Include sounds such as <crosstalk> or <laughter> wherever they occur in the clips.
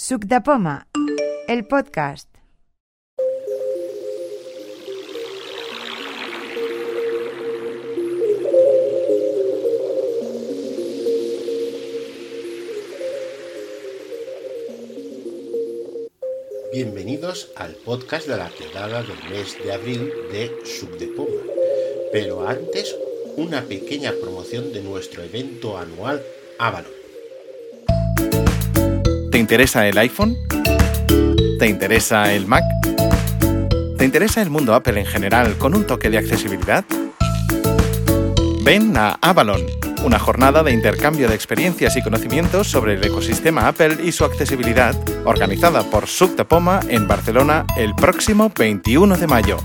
Suc de Poma, el podcast. Bienvenidos al podcast de la quedada del mes de abril de Sub de Poma. Pero antes, una pequeña promoción de nuestro evento anual Avalon. ¿Te interesa el iPhone? ¿Te interesa el Mac? ¿Te interesa el mundo Apple en general con un toque de accesibilidad? Ven a Avalon, una jornada de intercambio de experiencias y conocimientos sobre el ecosistema Apple y su accesibilidad, organizada por Suc de Poma en Barcelona el próximo 21 de mayo.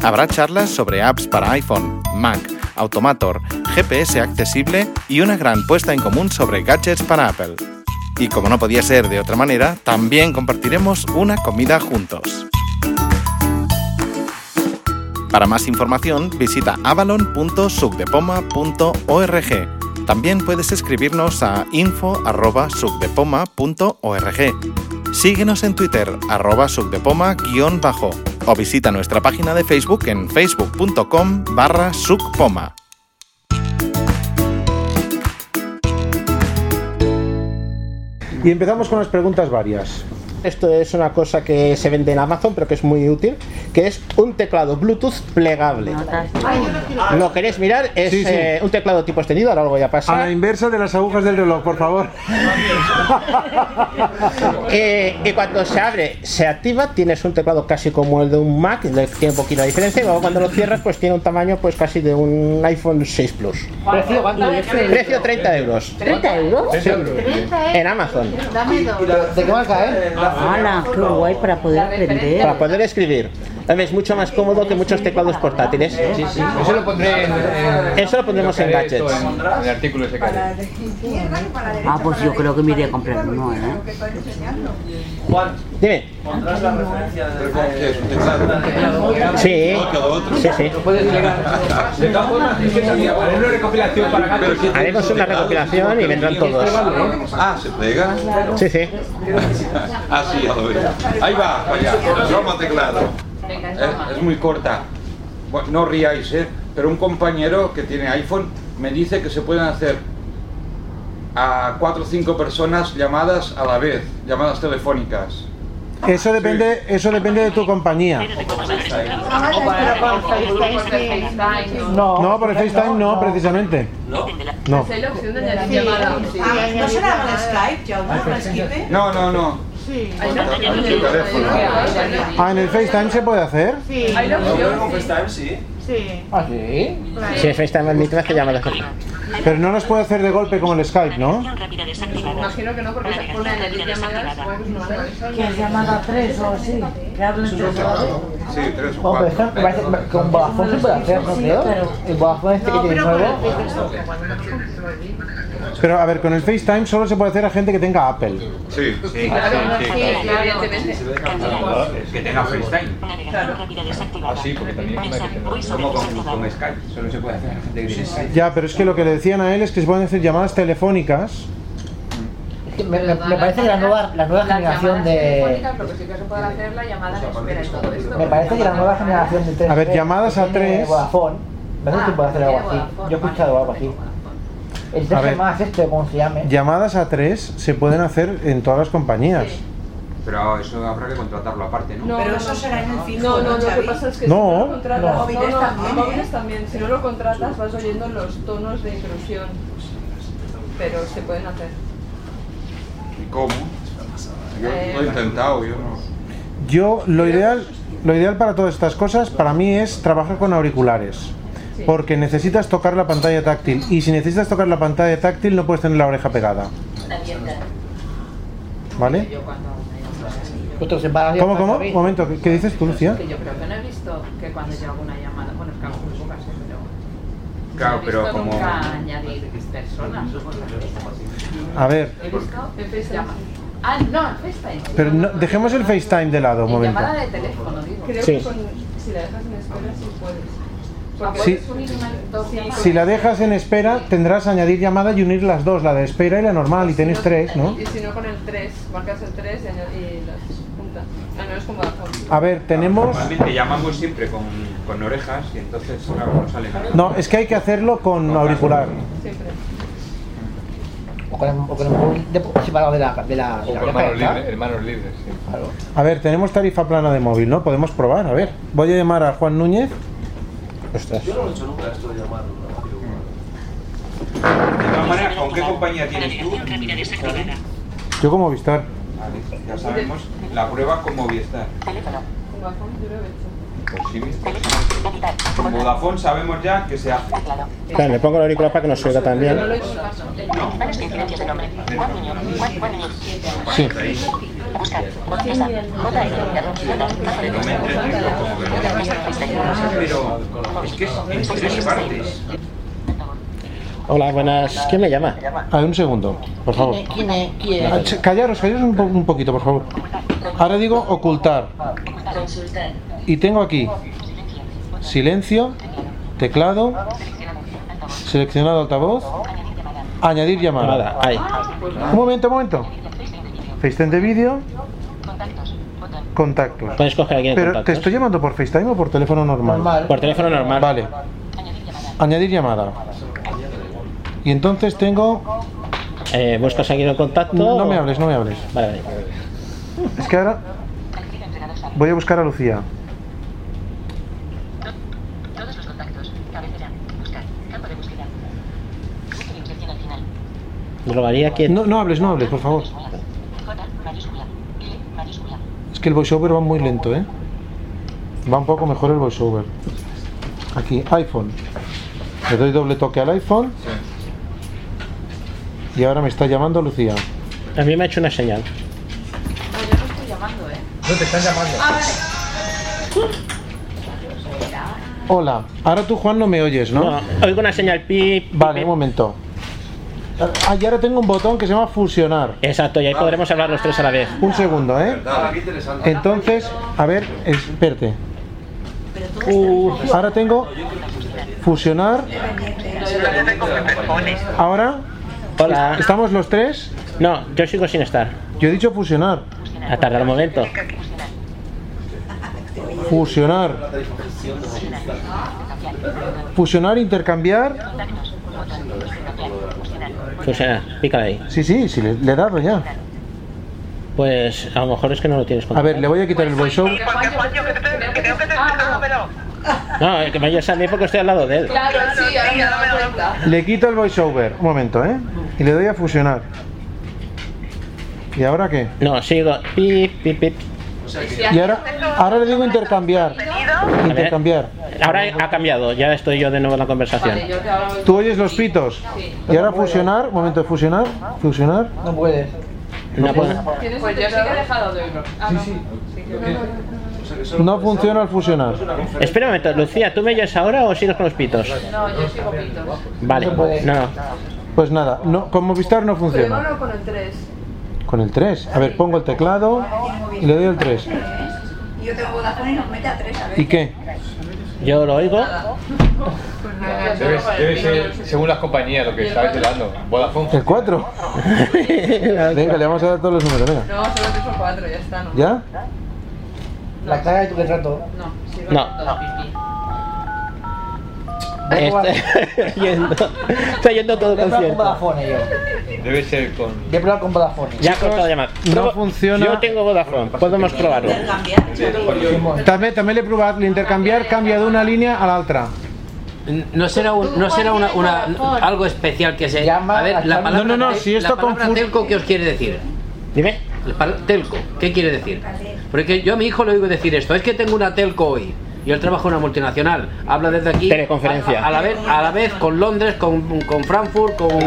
Habrá charlas sobre apps para iPhone, Mac, Automator, GPS accesible y una gran puesta en común sobre gadgets para Apple. Y como no podía ser de otra manera, también compartiremos una comida juntos. Para más información, visita avalon.sucdepoma.org. También puedes escribirnos a info.sucdepoma.org. Síguenos en Twitter, arroba sucdepoma-bajo, o visita nuestra página de Facebook en facebook.com barra sucpoma. Y empezamos con las preguntas varias. Esto es una cosa que se vende en Amazon, pero que es muy útil, que es un teclado Bluetooth plegable. ¿Lo queréis mirar? Es Sí, sí. eh, un teclado tipo extendido, ahora lo voy a A la inversa de las agujas del reloj, por favor. <laughs> Eh, y cuando se abre, se activa, tienes un teclado casi como el de un Mac, tiene un poquito de diferencia, y luego cuando lo cierras, pues tiene un tamaño pues casi de un iPhone 6 Plus. ¿Precio cuánto es? Precio 30 euros. ¿30 euros? En Amazon. ¿De qué marca, eh? ¡Hala! ¡Qué guay para poder aprender! Para poder escribir. Es mucho más cómodo que muchos teclados portátiles. Eso lo pondré en, en- Eso lo pondremos en gadgets. En, en el artículo ese que. Ah, pues yo creo que me iré a comprar uno, ¿eh? Dime. Sí, sí, sí. Puedes delegar. <laughs> De todas formas, es que sabía, haré una recopilación para gadgets. Haremos una recopilación y vendrán todos. Ah, ¿se plega? Sí, sí. Ah, sí, ya lo veo. Ahí va, para allá. Teclado. Es, es muy corta. Bueno, no ríais, ¿eh? Pero un compañero que tiene iPhone me dice que se pueden hacer a cuatro o cinco personas llamadas a la vez, llamadas telefónicas. Eso depende, eso depende de tu compañía. No, por el FaceTime no, precisamente. No. ¿No será con Skype, Jaume, con Skype? No, no, no. Sí. Ah, en el FaceTime se puede hacer. ¿Ah, sí? Si FaceTime admite hace llamadas. Pero no los puede hacer de golpe como el Skype, ¿no? Imagino que no, porque se pone a añadir llamadas, pues. ¿Qué es llamada 3 o así? ¿Que hablen la vez? Sí, tres o Hombre, cuatro. esto me parece que con Vodafone se puede hacer, ¿no creo? El Vodafone este que No, tiene pero con el nuevo. Pero a ver, con el FaceTime solo se puede hacer a gente que tenga Apple. Sí. Claro, sí, evidentemente. Que tenga FaceTime. Ah, sí, porque también hay que tener. Como con, con Skype. Solo se puede hacer a gente que tiene Skype. Ya, pero es que lo que le decían a él es que se pueden hacer llamadas telefónicas. Me, me- me parece que la nueva, la nueva generación de. sí. Me parece que la nueva generación de 3 A ver, llamadas a tres. Vodafone. Me parece que puede hacer algo así. Yo he escuchado algo así. El A ver. 3G más este, como se llame. Llamadas a tres se pueden hacer en todas las compañías. Pero eso habrá que contratarlo aparte, ¿no? Pero eso será en el fijo, No, no, lo que pasa es que No. si no lo contratas, No. no, Móviles no, también, móviles ¿eh? también, si no lo contratas vas oyendo los tonos de intrusión, pero se pueden hacer. ¿Y cómo? Yo Eh, lo he intentado, yo no. Yo lo ideal, lo ideal para todas estas cosas para mí es trabajar con auriculares. Porque necesitas tocar la pantalla táctil y si necesitas tocar la pantalla táctil no puedes tener la oreja pegada. ¿Vale? ¿Cómo, cómo? Un momento, ¿qué, qué dices tú, Lucía? Que yo creo que no he visto que cuando yo hago una llamada, bueno, es que hago muy pocas, ¿eh? pero. Claro, no he pero visto como- nunca añadir personas o cosas. A ver, He visto en FaceTime. Ah, no, FaceTime. pero no- dejemos el FaceTime de lado un En momento. llamada de teléfono, digo. Creo Sí. que con, si la dejas en espera sí puedes. Llamadas. Si la dejas en espera, tendrás añadir llamada y unir las dos, la de espera y la normal, y tenéis tres, ¿no? Y si no con el 3, marcas el 3 y, las juntas. Ah, no es como. A ver, tenemos... Normalmente llamamos siempre con, con orejas y entonces claro, no sale nada. No, es que hay que hacerlo con auricular. Siempre. O con el, o con el móvil de- separado de la, de la, de O la con oreja, manos libres, en manos libres, sí. Claro. A ver, tenemos tarifa plana de móvil, ¿no? Podemos probar, a ver. Voy a llamar a Juan Núñez. Ostras. Yo no lo he hecho nunca esto de llamar. De todas maneras, ¿con qué compañía tienes tú? Yo como Movistar. Vale, ya sabemos. La prueba con Movistar. Hecho. Pues con Vodafone sabemos ya que se hace. Claro, le pongo el auricular para que nos oiga también. Sí. Pero es que es en tres partes. Hola, buenas. ¿Quién me llama? A ver, un segundo, por favor. ¿Quién es? ¿Quién es? Ah, Callaros, callaros un, po- un poquito, por favor. Ahora digo ocultar. Y tengo aquí silencio, teclado, seleccionado altavoz, añadir llamada. Ahí. Un momento, un momento. FaceTime de vídeo, contactos. Puedes coger aquí en Pero te estoy llamando por FaceTime o por teléfono normal. Normal. Por teléfono normal. Vale. Añadir llamada. Y entonces tengo. Eh, ¿Buscas aquí el contacto? No me hables, no me hables. Vale, vale. Es que ahora voy a buscar a Lucía. No, no hables, no hables, por favor. Es que el voiceover va muy lento, ¿eh? Va un poco mejor el voiceover. Aquí, iPhone. Le doy doble toque al iPhone. Y ahora me está llamando Lucía. A mí me ha hecho una señal. No, yo no estoy llamando, ¿eh? No te están llamando. Ah, vale. Hola, ahora tú Juan no me oyes, ¿no? No, oigo una señal pip. pip, Vale, pip. un momento. Ah, y ahora tengo un botón que se llama fusionar. Exacto, y ahí podremos hablar los tres a la vez. Un segundo, ¿eh? Entonces, a ver, espérate. Uh, ahora tengo fusionar. Ahora, Hola. ¿estamos los tres? No, yo sigo sin estar. Yo he dicho fusionar. A tardar un momento. Fusionar. Fusionar, intercambiar. Fusionar, pícala ahí. Sí, sí, sí, le, le he dado ya. Pues a lo mejor es que no lo tienes A ver, le voy a quitar el voiceover. No, es que me mí porque estoy al lado de él. Claro, sí, ahora me he dado cuenta. Le quito el voiceover. Un momento, ¿eh? Y le doy a fusionar. ¿Y ahora qué? No, sigo. Pip, pip, pip. Y ahora, ahora le digo intercambiar. Intercambiar. Ahora ha cambiado, ya estoy yo de nuevo en la conversación. ¿Tú oyes los pitos? Y ahora fusionar, un momento de fusionar, fusionar. No puedes. No puedo. ¿Tienes pues yo sí que he dejado de oírlo. Ah, no. Sí, No funciona al fusionar. Espera un momento, Lucía, ¿tú me oyes ahora o sigues con los pitos? No, yo sigo pitos. Vale, no. Pues nada, no, con Movistar no Pero funciona. no, con el 3. Con el 3. A ver, pongo el teclado y le doy el 3. Y yo tengo Vodafone y nos mete a tres a ver. ¿Y qué? Yo lo oigo. Debe, debe ser según las compañías lo que estáis hablando. Vodafone. ¿El 4? <laughs> Venga, le vamos a dar todos los números, venga. No, solo te son 4, ya está, ¿no? ¿Ya? La cara de tu retrato. No, sigo No. todo Estoy <laughs> yendo, estoy yendo todo a probar con concierto. Vodafone yo. Debe ser con. Voy a probar con Vodafone. Ya he cortado llamada. no Pruebo- funciona. Yo tengo Vodafone, podemos probarlo. També, també l'he provat, l'intercanviar canvia d'una línia a l'altra. No será, un- no será una, una- algo especial que se. Llama a ver, la palabra, No, no, no, si esto la palabra telco, ¿qué os quiere decir? Dime. Telco, ¿qué quiere decir? Porque yo a mi hijo le oigo decir esto, es que tengo una telco hoy. Y él trabaja en una multinacional, habla desde aquí. Teleconferencia. A, a la vez, a la vez con Londres, con, con Frankfurt, con. con-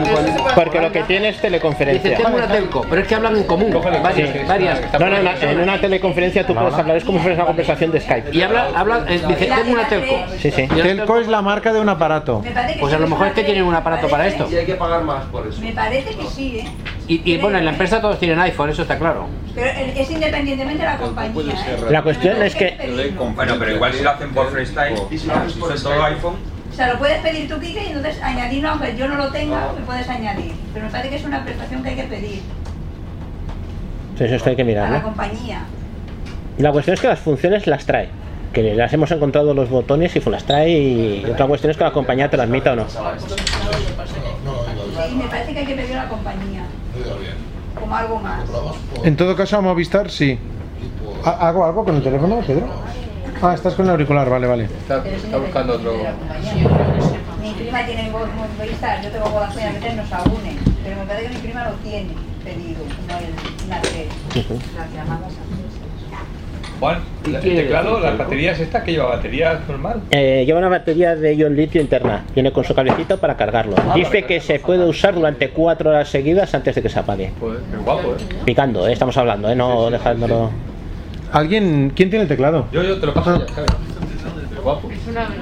Porque lo que tiene es Dice, teleconferencia. tengo una telco, pero es que hablan en común, varias, Sí. varias. No, no, no, en una teleconferencia tú puedes hablar, es como si fuera una conversación de Skype. Y habla, habla, eh, dice, tengo una telco. Sí, sí. Telco es la marca de un aparato. Me parece que Pues a lo mejor es que tienen un aparato para esto. Y hay que pagar más por eso. Me parece que sí, ¿eh? Y, y bueno, en la empresa todos tienen iPhone, eso está claro. Pero es independientemente de la compañía. ¿eh? La cuestión es que Bueno, pero igual si lo hacen por freestyle, si es todo iPhone, O sea, lo puedes pedir tú, Kike, y entonces añadirlo, aunque yo no lo tenga, me puedes añadir. Pero me parece que es una prestación que hay que pedir Entonces esto hay que a la compañía. La cuestión es que las funciones las trae. Que las hemos encontrado los botones y las trae y otra cuestión es que la compañía te las admita o no. Sí, me parece que hay que pedir a la compañía. Como algo más. En todo caso, a Movistar sí. ¿Ha- ¿Hago algo con el teléfono, Pedro? Ah, estás con el auricular, vale, vale. Está, está buscando otro. Mi prima tiene Movistar, yo tengo Vodafone, a veces nos une. Pero me parece que mi prima lo tiene pedido, no el una red. Las llamadas Juan, el teclado, las baterías estas que lleva baterías normal. Eh, lleva una batería de ion litio interna. Viene con su cablecito para cargarlo. Dice que se puede usar durante cuatro horas seguidas antes de que se apague. Pues qué guapo, ¿eh? Picando, eh, estamos hablando, eh, no dejándolo. ¿Alguien? ¿Quién tiene el teclado? Yo, yo te lo paso ya, ¿sabes? Qué guapo.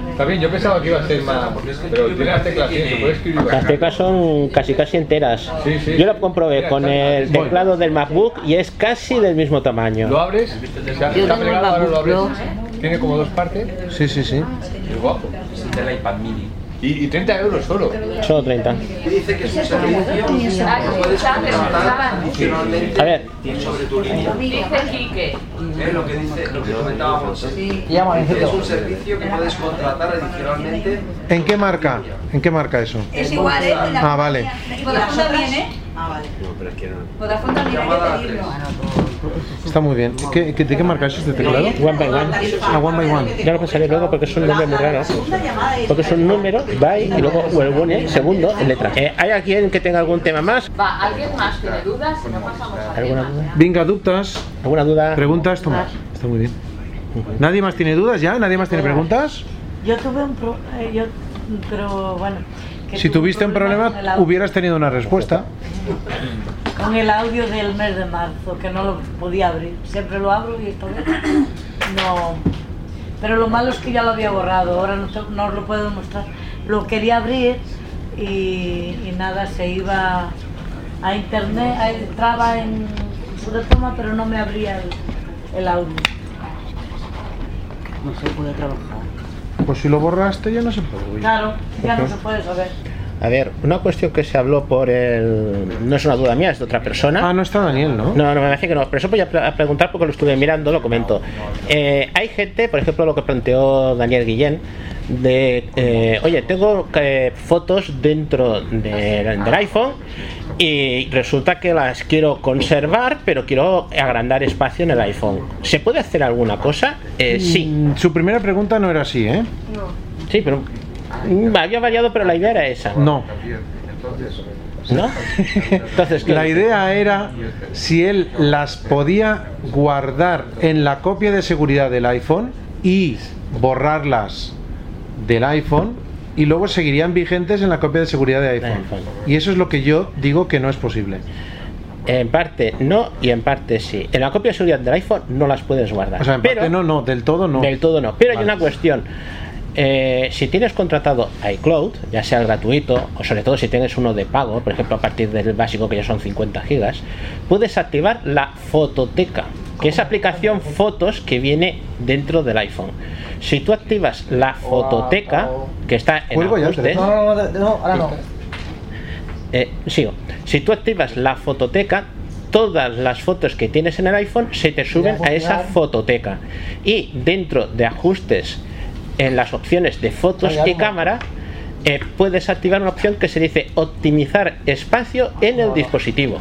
Está bien, yo pensaba que iba a ser más. Pero tiene las teclas bien, se puede escribir Las teclas son casi casi enteras. Sí, sí. Yo lo comprobé con el teclado del MacBook y es casi del mismo tamaño. Lo abres, Yo está tengo plegado, el ahora lo abres. MacBook Tiene como dos partes. Sí, sí, sí. Qué guapo. del iPad mini. Y, y 30 euros solo. Solo 30. Dice que es un servicio que puedes contratar adicionalmente A ver. sobre tu línea. Dice Quique. Es lo que dice, lo que comentábamos. Es un servicio que puedes contratar adicionalmente. ¿En qué marca? ¿En qué marca eso? Es igual, ¿eh? Ah, vale. Y Vodafone también, ¿eh? No, pero es que no. Vodafone también hay que pedirlo. Está muy bien. ¿Qué, qué- ¿De qué marca es este teclado? One by one. Ah, one by one. Ya lo pasaré luego porque es un nombre muy raro. Porque es un número, by y luego o el one, segundo, en letra. Eh, ¿Hay alguien que tenga algún tema más? Va, ¿alguien más tiene dudas? Si no pasamos a ¿Alguna duda? Venga, dudas. ¿Alguna duda? Preguntas, Tomás. Está muy bien. ¿Nadie más tiene dudas ya? ¿Nadie más tiene preguntas? Yo tuve un pro, eh, yo, pero bueno. Que Si tuviste un problema, hubieras tenido una respuesta. Con el audio del mes de marzo, que no lo podía abrir. Siempre lo abro y esta vez no. Pero lo malo es que ya lo había borrado, ahora no, te- no os lo puedo mostrar. Lo quería abrir y, y nada, se iba a internet, entraba en su toma, pero no me abría el, el audio. No se puede trabajar. Pues si lo borraste ya no se puede. oír. Claro, ya no se puede saber. A ver, una cuestión que se habló por el... No es una duda mía, es de otra persona. Ah, no está Daniel, ¿no? No, no me parece que no, pero eso voy a, pre- a preguntar porque lo estuve mirando, lo comento. Eh, hay gente, por ejemplo, lo que planteó Daniel Guillén, de, eh, oye, tengo eh, fotos dentro de- del iPhone y resulta que las quiero conservar, pero quiero agrandar espacio en el iPhone. ¿Se puede hacer alguna cosa? Eh, sí. Mm, Su primera pregunta no era así, ¿eh? Sí, pero mm, había variado, pero la idea era esa. No. ¿No? <laughs> Entonces, ¿qué? La idea era si él las podía guardar en la copia de seguridad del iPhone y borrarlas del iPhone y luego seguirían vigentes en la copia de seguridad de iPhone. Y eso es lo que yo digo que no es posible. En parte no y en parte sí. En la copia de seguridad del iPhone no las puedes guardar. O sea, en pero, parte no, no, del todo no. Del todo no. Pero hay una cuestión. Eh, si tienes contratado iCloud, ya sea el gratuito o sobre todo si tienes uno de pago, por ejemplo a partir del básico que ya son 50 gigas, puedes activar la fototeca, que es aplicación fotos que viene dentro del iPhone. Si tú activas la fototeca, que está en ajustes, teléfono. No, no, no, no, ahora no. eh, sigo. Si tú activas la fototeca, todas las fotos que tienes en el iPhone se te suben a esa fototeca. Y dentro de ajustes, en las opciones de fotos y cámara, eh, puedes activar una opción que se dice optimizar espacio en el dispositivo.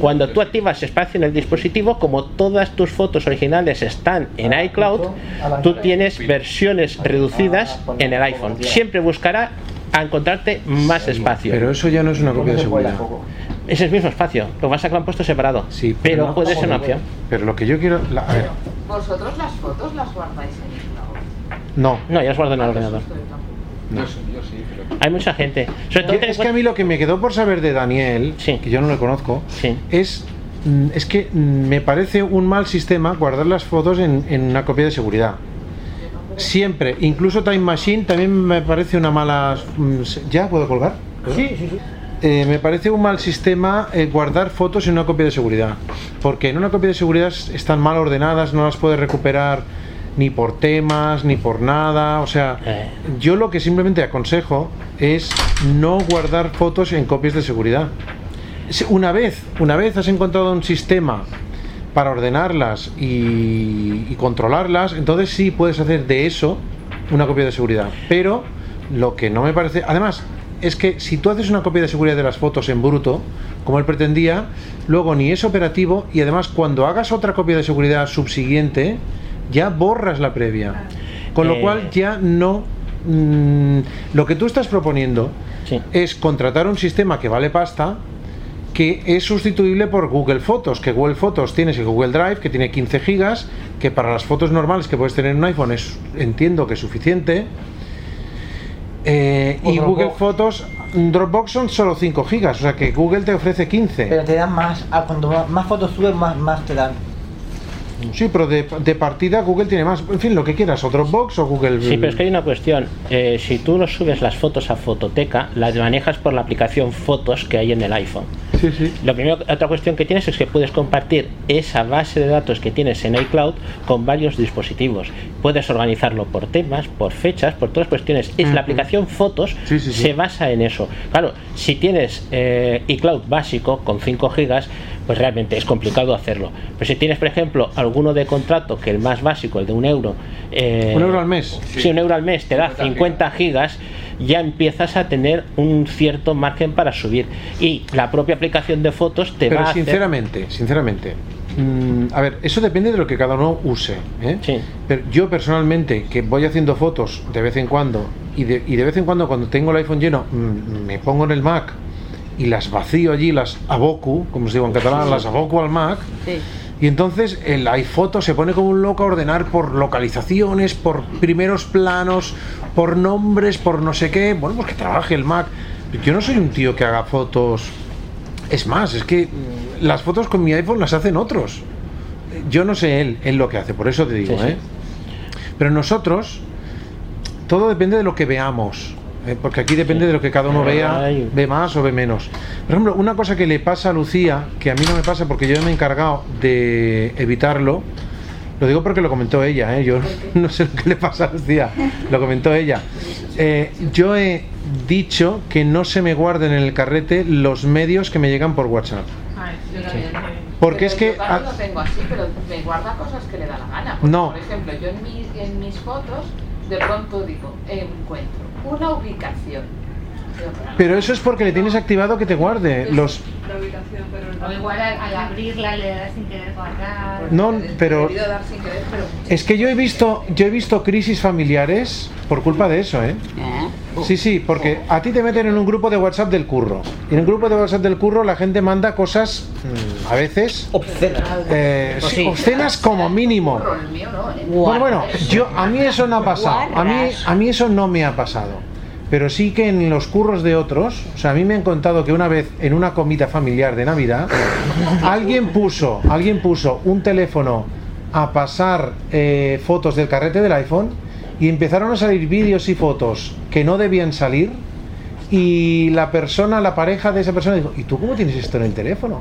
Cuando tú activas espacio en el dispositivo, como todas tus fotos originales están en iCloud, tú tienes versiones reducidas en el iPhone. Siempre buscará a encontrarte más espacio. Pero eso ya no es una copia de seguridad. Es el mismo espacio, lo pasa es que lo han puesto separado. Sí, pero no, puede ser una opción. Pero lo que yo quiero. la- a ver, ¿Vosotros las fotos las guardáis en el cloud? no. No, ya las guardo en el ordenador. Yo sí, yo sí, pero. Hay mucha gente. Sobre todo Que- es que a mí lo que me quedó por saber de Daniel, que yo no lo conozco, es, mm, es que mm, me parece un mal sistema guardar las fotos en, en una copia de seguridad. Siempre, incluso Time Machine también me parece una mala... mm, ¿Ya puedo colgar? Sí, sí, sí. Eh, me parece un mal sistema eh, guardar fotos en una copia de seguridad, porque en una copia de seguridad están mal ordenadas, no las puedes recuperar ni por temas, ni por nada. O sea, yo lo que simplemente aconsejo es no guardar fotos en copias de seguridad. Una vez, una vez has encontrado un sistema para ordenarlas y, y controlarlas, entonces sí puedes hacer de eso una copia de seguridad. Pero lo que no me parece, además, es que si tú haces una copia de seguridad de las fotos en bruto, como él pretendía, luego ni es operativo y además cuando hagas otra copia de seguridad subsiguiente, ya borras la previa. Con lo Eh. cual ya no... mm, lo que tú estás proponiendo es contratar un sistema que vale pasta que es sustituible por Google Fotos, que Google Fotos tienes el Google Drive, que tiene 15 gigas, que para las fotos normales que puedes tener en un iPhone es, entiendo que es suficiente. Eh, y Dropbox. Google Fotos, Dropbox son solo 5 gigas, o sea que Google te ofrece 15. Pero te dan más, ah, cuando más, más fotos subes, más, más te dan. Sí, pero de, de partida Google tiene más. En fin, lo que quieras, o Dropbox o Google. Sí, pero es que hay una cuestión. Eh, si tú no subes las fotos a Fototeca, las manejas por la aplicación Fotos que hay en el iPhone. Sí, sí. Lo primero, otra cuestión que tienes es que puedes compartir esa base de datos que tienes en iCloud con varios dispositivos. Puedes organizarlo por temas, por fechas, por todas cuestiones. Es la aplicación Fotos Sí, sí, sí. se basa en eso. Claro, si tienes eh, iCloud básico con 5 gigas, pues realmente es complicado hacerlo. Pero si tienes, por ejemplo, alguno de contrato, que el más básico, el de un euro, eh, ¿Un euro al mes? Sí, un euro al mes te da 50 gigas, ya empiezas a tener un cierto margen para subir. Y la propia aplicación de fotos te Pero va a hacer- sinceramente, sinceramente, mm, a ver, eso depende de lo que cada uno use. ¿eh? Pero yo personalmente, que voy haciendo fotos de vez en cuando, y de, y de vez en cuando cuando tengo el iPhone lleno, mm, me pongo en el Mac y las vacío allí, las abocu, como se digo en catalán, Sí. las abocu al Mac. Y entonces el iPhoto se pone como un loco a ordenar por localizaciones, por primeros planos, por nombres, por no sé qué. Bueno, pues que trabaje el Mac. Yo no soy un tío que haga fotos. Es más, es que las fotos con mi iPhone las hacen otros. Yo no sé él, él lo que hace, por eso te digo, Sí, sí. ¿eh? Pero nosotros, todo depende de lo que veamos. ¿Eh? Porque aquí depende de lo que cada uno vea, ve más o ve menos. Por ejemplo, una cosa que le pasa a Lucía, que a mí no me pasa porque yo me he encargado de evitarlo, lo digo porque lo comentó ella, ¿eh? yo <laughs> no sé lo que le pasa a Lucía, lo comentó ella. Eh, yo he dicho que no se me guarden en el carrete los medios que me llegan por WhatsApp. Porque Pero es que Yo a- lo tengo así, pero me guarda cosas que le da la gana. Porque, No. Por ejemplo, yo en mis, en mis fotos, de pronto digo, encuentro una ubicación. Pero eso es porque le tienes activado que te guarde los... O igual al, al abrirla le das sin querer guardar. No, pero... Es que yo he visto, yo he visto crisis familiares por culpa de eso, ¿eh? Sí, sí, porque a ti te meten en un grupo de WhatsApp del curro. Y en un grupo de WhatsApp del curro la gente manda cosas mm, a veces obscenas, eh, Pues sí, obscenas como mínimo. Bueno, bueno, yo a mí eso no ha pasado. A mí, a mí eso no me ha pasado. Pero sí que en los curros de otros, o sea, a mí me han contado que una vez en una comida familiar de Navidad, alguien puso, alguien puso un teléfono a pasar eh, fotos del carrete del iPhone y empezaron a salir vídeos y fotos que no debían salir y la persona, la pareja de esa persona dijo, ¿y tú cómo tienes esto en el teléfono?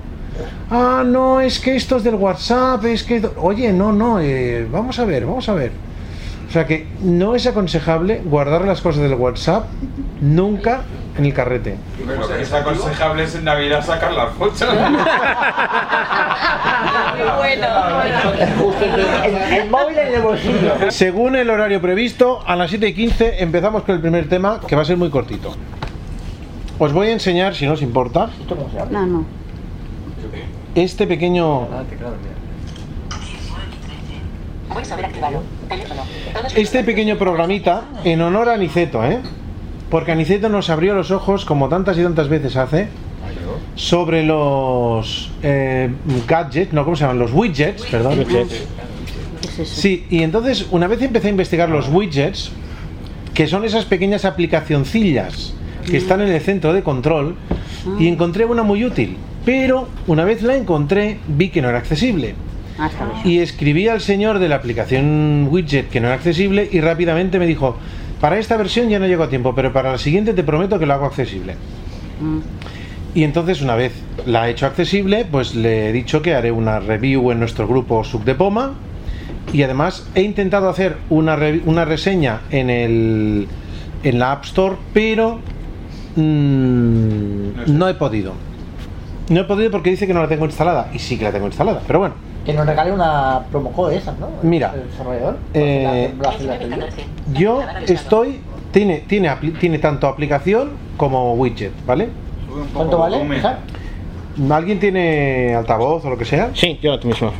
Ah, no, es que esto es del WhatsApp, es que... Oye, no, no, eh, vamos a ver, vamos a ver. O sea que no es aconsejable guardar las cosas del WhatsApp nunca en el carrete. Lo que es aconsejable es en Navidad sacar las fotos. <laughs> El, el móvil en el bolsillo. Según el horario previsto, a las 7 y 15 empezamos con el primer tema, que va a ser muy cortito. Os voy a enseñar, si no os importa, No, no. este pequeño Activado. Teléfono. este pequeño programita en honor a Aniceto, ¿eh? Porque Aniceto nos abrió los ojos, como tantas y tantas veces hace, sobre los eh, gadgets, no, ¿cómo se llaman? Los widgets, perdón. Widgets. Sí, y entonces una vez empecé a investigar los widgets, que son esas pequeñas aplicacioncillas que están en el centro de control, y encontré una muy útil. Pero una vez la encontré, vi que no era accesible. Y escribí al señor de la aplicación widget que no era accesible y rápidamente me dijo, para esta versión ya no llego a tiempo, pero para la siguiente te prometo que lo hago accesible. Y entonces una vez la he hecho accesible, pues le he dicho que haré una review en nuestro grupo Sub de Poma Y además he intentado hacer una, re- una reseña en, el, en la App Store, pero mm, no he podido. No he podido porque dice que no la tengo instalada. Y sí que la tengo instalada, pero bueno. Que nos regale una promo code esa, ¿no? Mira, El desarrollador. eh, la. Yo estoy. Tiene, tiene, apli- tiene tanto aplicación como widget, ¿vale? ¿Cuánto vale? ¿Alguien tiene altavoz o lo que sea? Sí, yo mismo.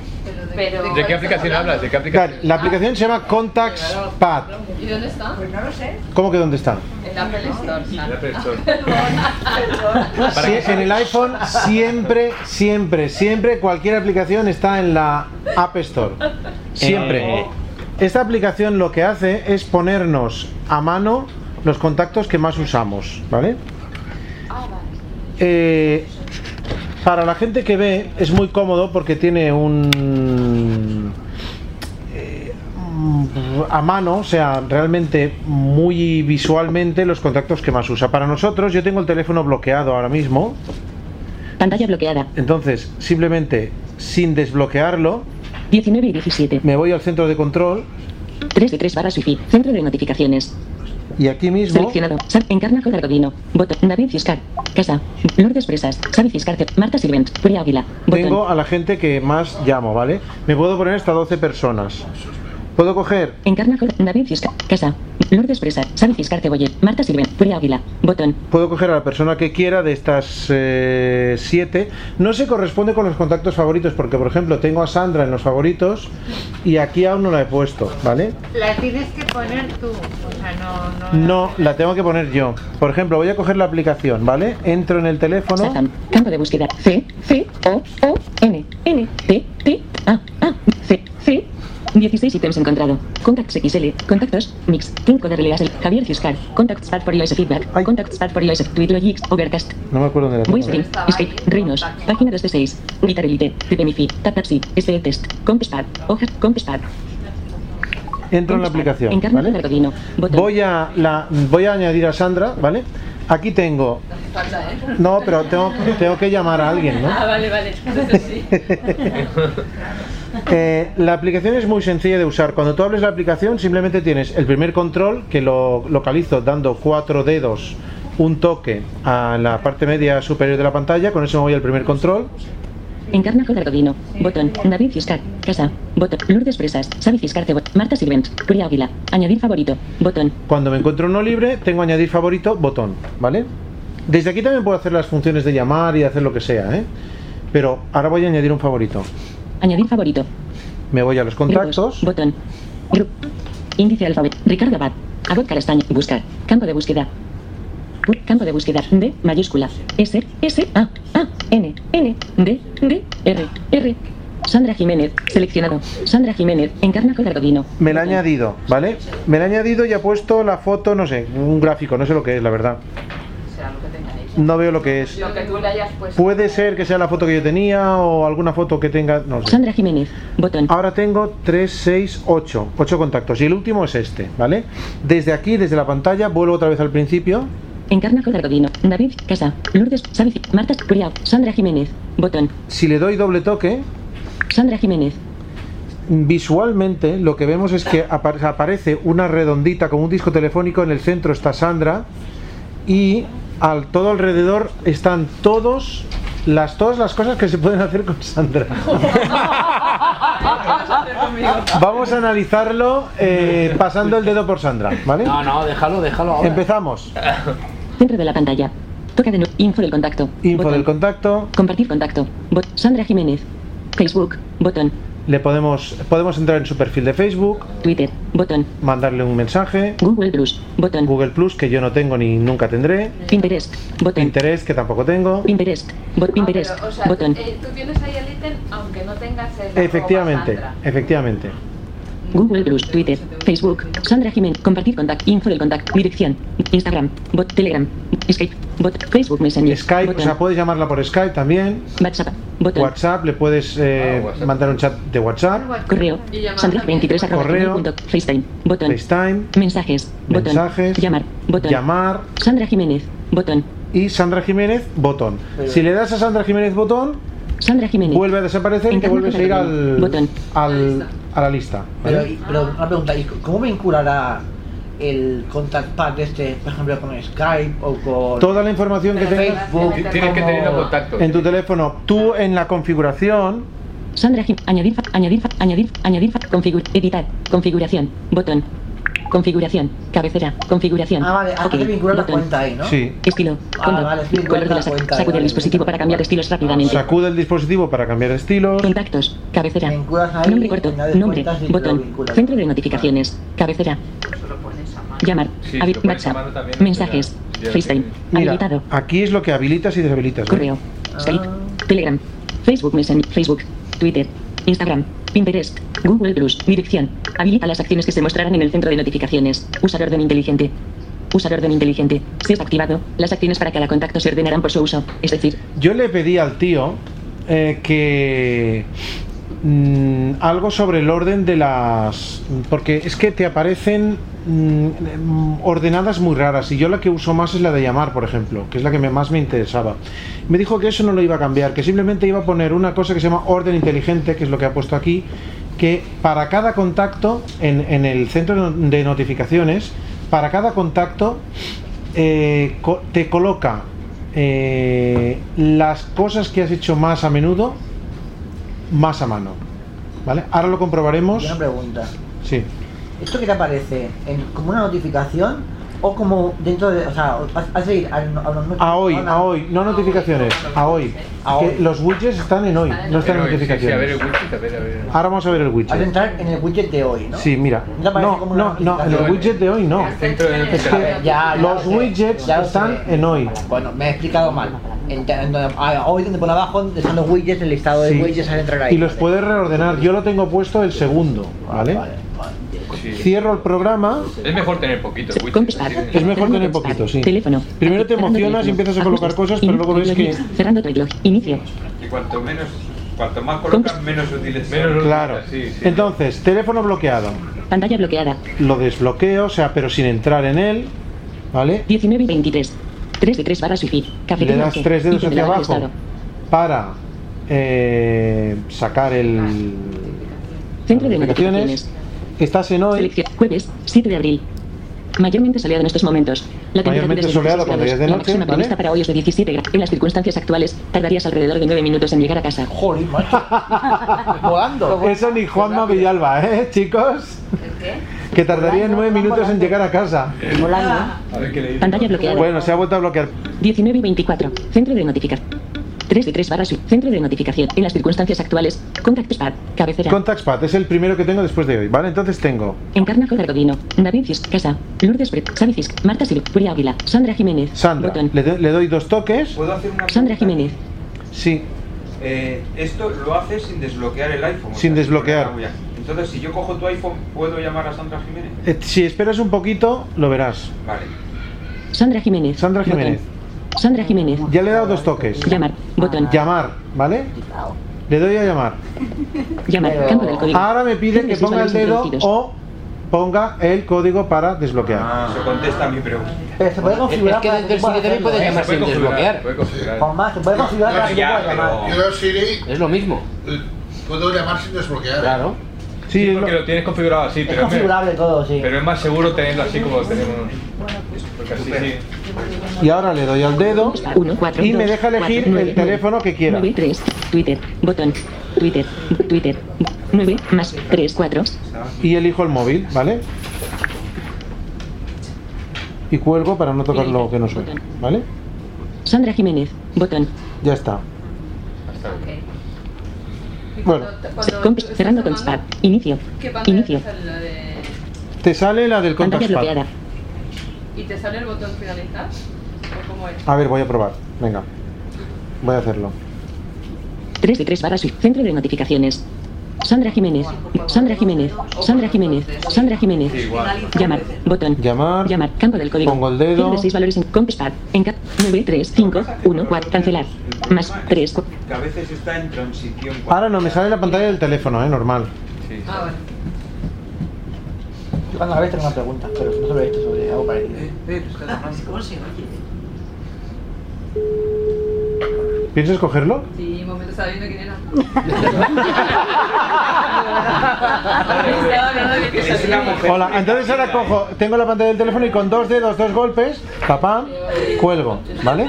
Pero... ¿De qué aplicación hablas? ¿De qué aplicación? La aplicación se llama Contacts Pad. ¿Y dónde está? Pues no lo sé. ¿Cómo que dónde está? En Apple Store. ¿sabes? Apple Store. Sí, <laughs> en el iPhone siempre, siempre, siempre cualquier aplicación está en la App Store. Siempre. Eh. Esta aplicación lo que hace es ponernos a mano los contactos que más usamos, ¿vale? Eh, para la gente que ve es muy cómodo porque tiene un eh, a mano, o sea, realmente muy visualmente los contactos que más usa. Para nosotros, yo tengo el teléfono bloqueado ahora mismo, Pantalla bloqueada. entonces simplemente sin desbloquearlo 19 y 17. me voy al centro de control 3 de 3 barras wifi. Centro de notificaciones. Y aquí mismo Seleccionado. Encarna con Argodino. Botón. David Fiscar. Casa. Lourdes Presas. Xavi Fiscar. Marta Silvent. Curia Águila. Tengo a la gente que más llamo, ¿vale? Me puedo poner hasta 12 personas. Puedo coger Encarna David Fiscar. Casa. Lourdes Presas. Xavi Fiscar Cebollet. Marta Silvent. Curia Águila. Botón. Puedo coger a la persona que quiera de estas eh, siete. No se corresponde con los contactos favoritos, porque por ejemplo tengo a Sandra en los favoritos y aquí aún no la he puesto, ¿vale? La tienes que poner tú. O sea, no. no No, la tengo que poner yo. Por ejemplo, voy a coger la aplicación, ¿vale? Entro en el teléfono. Shazam. Campo de búsqueda. C. C. O. O. N. N. T. T. A. A. C. C. 16 ítems encontrado. Contacts XL. Contactos. Mix. 5 de Releasel. Javier Fiscar. Contacts Pad for iOS Feedback. Contacts Pad for iOS. Tweetlogix. Overcast. No me acuerdo dónde la Voice tengo. Dream, Escape, Reinos, página 2 de 6, Guitar Elite, Pipemifi, TapTapsi, SE Test, Compespad, Hojas, Compespad, Entro en la aplicación. ¿vale? Voy a, la, voy a añadir a Sandra, ¿vale? Aquí tengo. No, pero tengo, tengo que llamar a alguien, ¿no? Ah, vale, vale. Entonces sí. <laughs> Eh, la aplicación es muy sencilla de usar. Cuando tú abres la aplicación, simplemente tienes el primer control que lo localizo dando cuatro dedos, un toque a la parte media superior de la pantalla. Con eso me voy al primer control. Encarna con Argodino, botón, David Fiscar, Casa, botón, Lourdes Presas, Xavi Fiscar Cebot, Marta Silvent, Curia Águila, añadir favorito, botón, Cuando me encuentro uno libre, tengo añadir favorito, botón, ¿vale? Desde aquí también puedo hacer las funciones de llamar y hacer lo que sea, ¿eh? Pero ahora voy a añadir un favorito. Añadir favorito, Me voy a los contactos. botón, índice alfabeto, Ricardo Abad, Abad Carastaño, buscar, campo de búsqueda, campo de búsqueda, D, mayúscula, S, S, A, A, N, N, D, D, R, R, Sandra Jiménez, seleccionado, Sandra Jiménez, encarna con Argodino, Me la he añadido, ¿vale? Me la he añadido y ha puesto la foto, no sé, un gráfico, no sé lo que es, la verdad. Será lo que tengáis. No veo lo que es. Lo que tú le hayas puesto. Puede ser que sea la foto que yo tenía o alguna foto que tenga, no sé. Sandra Jiménez, botón, Ahora tengo 3, 6, 8, 8 contactos y el último es este, ¿vale? Desde aquí, desde la pantalla, vuelvo otra vez al principio. encarna con Argodino, David, Casa, Lourdes, Xavi, Marta, Curia, Sandra Jiménez, botón, Si le doy doble toque, Sandra Jiménez, visualmente lo que vemos es que apa- aparece una redondita como un disco telefónico, en el centro está Sandra y al todo alrededor están todos las todas las cosas que se pueden hacer con Sandra. <laughs> Vamos a analizarlo eh, pasando el dedo por Sandra, ¿vale? No, no, déjalo, déjalo ahora. Empezamos. centro de la pantalla, toca de nuevo, info del contacto, Info botón, del contacto. compartir contacto, bot, Sandra Jiménez, Facebook, botón, Le podemos podemos entrar en su perfil de Facebook, Twitter, botón, mandarle un mensaje. Google Plus, botón, Google Plus que yo no tengo ni nunca tendré. Pinterest, botón, Pinterest que tampoco tengo. Pinterest, bot, Pinterest, Ah, pero, o sea, botón, eh, tú tienes ahí el ítem aunque no tengas el Efectivamente, efectivamente. Google Plus, Twitter, Facebook, Sandra Jiménez, compartir contacto, info del contacto, dirección, Instagram, bot, Telegram, Skype, bot, Facebook Messenger, Skype, o botón, sea, puedes llamarla por Skype también. WhatsApp, botón, WhatsApp, le puedes eh, mandar un chat de WhatsApp. correo, Sandra23 arroba Correo. gmail punto- FaceTime, botón, FaceTime, mensajes, botón, mensajes, llamar, botón, llamar. Sandra Jiménez, botón, y Sandra Jiménez, botón. Si le das a Sandra Jiménez, botón, Sandra Jiménez, vuelve a desaparecer y te vuelves a ir al, Botón. al a la lista. ¿vale? Pero, y- pero una pregunta, ¿y cómo vinculará el contact pad este, por ejemplo, con Skype o con Toda la información que tengas Facebook? Tienes que como- tener contacto. en tu teléfono, tú en la configuración, Sandra. Añadir, añadir, añadir, añadir, editar, configuración, botón, configuración, cabecera, configuración. Ah, vale, ah, ok, te vincula la botón. cuenta ahí, ¿no? Sí. Estilo, Ah, fondo, vale, sí, color de la la sac- cuenta, sacude vale, el dispositivo para cambiar estilos rápidamente. sacude el dispositivo para cambiar estilos. Contactos, cabecera, ahí, nombre corto, nombre, botón, centro de notificaciones, cabecera, llamar, Sí, WhatsApp, mensajes, FaceTime, Mira, habilitado, aquí es lo que habilitas y deshabilitas. ¿eh? correo, Skype, Telegram, Facebook Messenger, Facebook, Twitter, Instagram, Pinterest, Google Plus, dirección. Habilita las acciones que se mostrarán en el centro de notificaciones. Usar orden inteligente. Usar orden inteligente. Si es activado, las acciones para cada contacto se ordenarán por su uso. Es decir, Yo le pedí al tío eh, que mm, algo sobre el orden de las porque es que te aparecen mm, ordenadas muy raras y yo la que uso más es la de llamar por ejemplo que es la que me- más me interesaba me dijo que eso no lo iba a cambiar que simplemente iba a poner una cosa que se llama orden inteligente que es lo que ha puesto aquí que para cada contacto en, en el centro de notificaciones para cada contacto eh, co- te coloca eh, las cosas que has hecho más a menudo más a mano. ¿Vale? Ahora lo comprobaremos. Una pregunta. Sí. ¿Esto que te aparece en, como una notificación o como dentro de. O sea, has, de ir a, a los A hoy, a hoy, no notificaciones, a hoy. A Que hoy. los widgets están en hoy, no están en Pero, sí, sí, a ver el notificaciones. widget, a ver, a ver. Ahora vamos a ver el Has de widget. entrar en el widget de hoy, ¿no? Sí, mira. ¿No No, no, no, en el widget de hoy no. Es que notificaciones. Ya, ya los widgets ya están sé. en hoy. Bueno, me he explicado mal. Hoy donde por abajo están los widgets, el listado de Sí. widgets al entrar ahí. Y los puedes reordenar. Yo lo tengo puesto el segundo, ¿vale? Sí. Cierro el programa. Es mejor tener poquito Es mejor tener poquito, sí. Teléfono. Primero te emocionas y empiezas a colocar Ajustes. cosas, pero luego ves que... Cerrando. Inicio. Y cuanto menos, cuanto más colocas, menos útiles son. Menos Claro. Sí, sí. Entonces, teléfono bloqueado. Pantalla bloqueada. Lo desbloqueo, o sea, pero sin entrar en él, ¿vale? 19 y 23. 3 de 3 barras wifi. Le Cafetería das OK. tres dedos Inicio de hacia abajo estado. para eh, sacar el... Centro de notificaciones. Estás en hoy, Selección. Jueves, 7 de abril. Mayormente soleado en estos momentos. La temperatura Mayormente soleado 16 cuando ya es de La noche, máxima ¿vale? prevista para hoy es de 17 grados. En las circunstancias actuales, tardarías alrededor de 9 minutos en llegar a casa. Joder, macho. Volando. eso ni Juanma Villalba, ¿eh, chicos? ¿Qué? Que tardaría nueve minutos en llegar a casa. <laughs> Volando. A ver qué le dice. Pantalla bloqueada. Bueno, se ha vuelto a bloquear. 19 y 24. Centro de notificación. 3 de 3 barras. Centro de notificación. En las circunstancias actuales, contactos pad. Cabecera. Contactspad es el primero que tengo después de hoy, ¿vale? Entonces tengo Encarna Joder Godino, David Cis, Casa, Lourdes Bret, Xavi Cis, Marta Silva, Puri Ávila, Sandra Jiménez. Sandra. Botón. Le, do- le doy dos toques. ¿Puedo hacer una Sandra? Jiménez. Sí, Eh, esto lo haces sin desbloquear el iPhone. o Sin sea, desbloquear. Entonces, si yo cojo tu iPhone, ¿puedo llamar a Sandra Jiménez? Eh, si esperas un poquito, lo verás. Vale. Sandra Jiménez. Sandra Botón. Sandra Jiménez. Ya le he dado dos toques. Llamar. Botón. Llamar, ¿vale? Le doy a llamar. Llamar. Pero- Campo del código. Ahora me pide que ponga el dedo o ponga el código para desbloquear. Ah, se contesta mi pregunta. Pero se puede Es configurar que para desde el sitio también puedes hacerlo, llamar ¿eh? Puede sin configurar, desbloquear. puede configurar. Juan Más, se puede configurar para que llamar. Yo Siri Es lo mismo. puedo llamar sin desbloquear. Claro. Sí, Sí, es porque lo- lo tienes configurado así, Es pero es, configurable todo, sí. pero es más seguro tenerlo así como lo tenemos. Porque así sí. y ahora le doy al dedo 1, 4, y me deja elegir el teléfono que quiera. 9, 3, Twitter, botón, Twitter, Twitter, 9, más 3, 4, Y elijo el móvil, ¿vale? Y cuelgo para no tocar lo que no suena, ¿vale? Sandra Jiménez, botón, Ya está. Bueno. cerrando con inicio, ¿Qué pantalla inicio, te sale la del pantalla contact bloqueada, ¿Y te sale el botón finalizar? ¿O cómo es? A ver, voy a probar. Venga. Voy a hacerlo. 3 de 3 barras, centro de notificaciones, Sandra Jiménez, Sandra Jiménez, Sandra Jiménez, Sandra Jiménez, llamar, botón, Llamar, llamar, campo del código, pongo el dedo. Cierre de 6 valores en Compespad, en cap 9, 3, 5, 1, 4, cancelar, más 3, Que a veces está en transición. Ahora no, me sale la pantalla del teléfono, ¿eh? Normal. Sí. Ah, vale. Yo cuando a veces tengo una pregunta, pero no sobre esto, sobre algo parecido. ¿Cómo se oye? ¿Piensas cogerlo? Sí, un momento estaba viendo quién era. <laughs> Hola, entonces ahora cojo, tengo la pantalla del teléfono y con dos dedos, dos golpes, papá, cuelgo, ¿vale?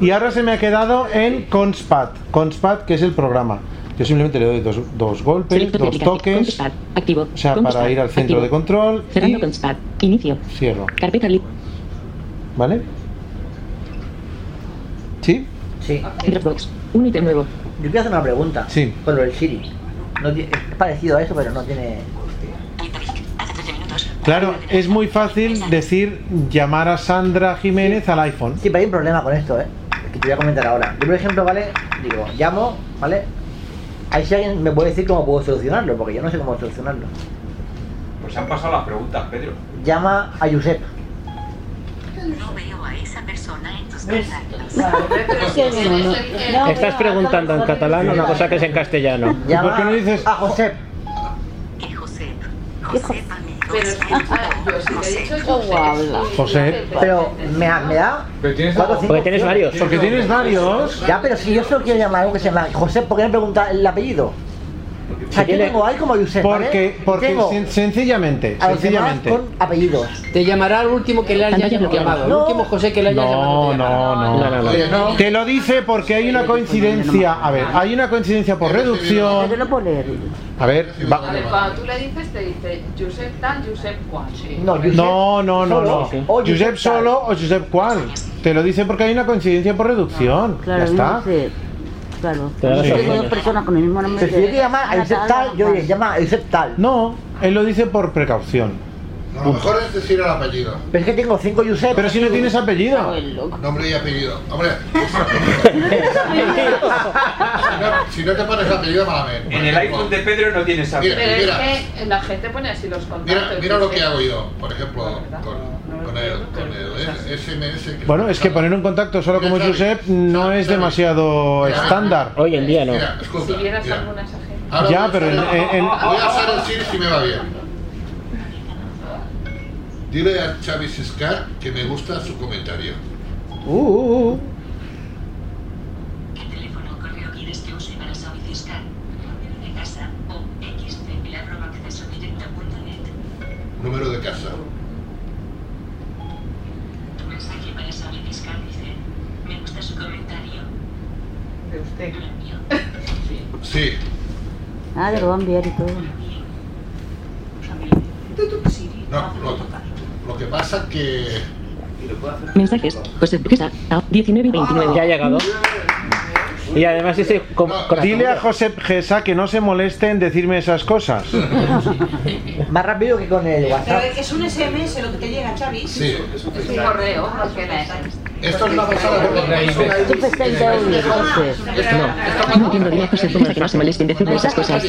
Y ahora se me ha quedado en Conspat, Conspat que es el programa. Yo simplemente le doy dos, dos golpes, dos toques, Conspad. Activo. o sea, para Conspad. ir al centro de control Cerrando Conspad. Inicio. cierro, Carpeta. ¿vale? ¿Sí? Sí. Dropbox. Un ítem nuevo. Yo quiero hacer una pregunta. Sí. Con lo del Siri. No es parecido a eso, pero no tiene. Claro, es muy fácil decir llamar a Sandra Jiménez al iPhone. Sí, pero hay un problema con esto, ¿eh? Que te voy a comentar ahora. Yo, por ejemplo, ¿vale? Digo, llamo, ¿vale? Ahí si alguien me puede decir cómo puedo solucionarlo, porque yo no sé cómo solucionarlo. Pues han pasado las preguntas, Pedro. Llama a Josep. No veo Estás preguntando en catalán una cosa que es en castellano. ¿Y por qué no dices a Josep? Josep. José? Pero me, da- me da. Pero tienes- cuatro o cinco Porque tienes varios. Porque tienes varios. Ya, pero si yo solo quiero llamar a algo que se llama Josep, ¿por qué me pregunta el apellido? O sea, yo tiene- tengo ahí como. ¿vale? Porque, porque Tengo sen- sencillamente, a los demás sencillamente. con apellidos. Te llamará el último que le hayas llamado. El No. último José que le hayas llamado. No, no, no, no. Te lo dice porque hay una coincidencia. A ver, hay una coincidencia por reducción. A ver, va- A ver, cuando tú le dices, te dice Josep tal, Josep cual. No, No, no, no, no. Josep solo o Josep cuál. Te lo dice porque hay una coincidencia por reducción. ya está. Claro. Da Yo tengo dos personas con el mismo nombre. Pero si yo te llama a Josep tal, yo le llama a Josep tal. No, él lo dice por precaución. No, lo mejor es decir el apellido. Pero es que tengo cinco Josep. Pero <laughs> si no tienes apellido. Nombre y apellido. Hombre, si, no, si no te pones apellido, malamente. En el iPhone de Pedro no tienes Mira, Pero mira, es que la gente pone así los contactos. mira, mira lo que hago yo, por ejemplo, con, con el, con el SMS. que- Bueno, es que poner un contacto solo como Josep no es demasiado estándar. Hoy en día no. Mira, Si vieras mira. alguna esa gente. Ahora Ya, voy a pero en- en- Voy a hacer el si me va bien. Dile a Xavi Siscar que me gusta su comentario. Uh, uh, uh. ¿Qué teléfono o correo quieres que use para solicitar? De casa o xcpil.acceso-directo.net. Número de casa. Tu mensaje para solicitar dice: Me gusta su comentario. De usted. Sí. Ah, lo va a enviar y todo. No, lo, lo que pasa que. Mensajes. José Gesa. A 19 y 29. Ya ha llegado. Y además ese com- corazón- Dile a Josep Gesa que no se moleste en decirme esas cosas. <laughs> Más rápido que con el Pero WhatsApp. es un SMS lo que te llega, Xavi. Sí. Es un correo, porque la Esto es una pasada de audio, José. No entiendo, dile a José que no se moleste en decirle esas cosas. Y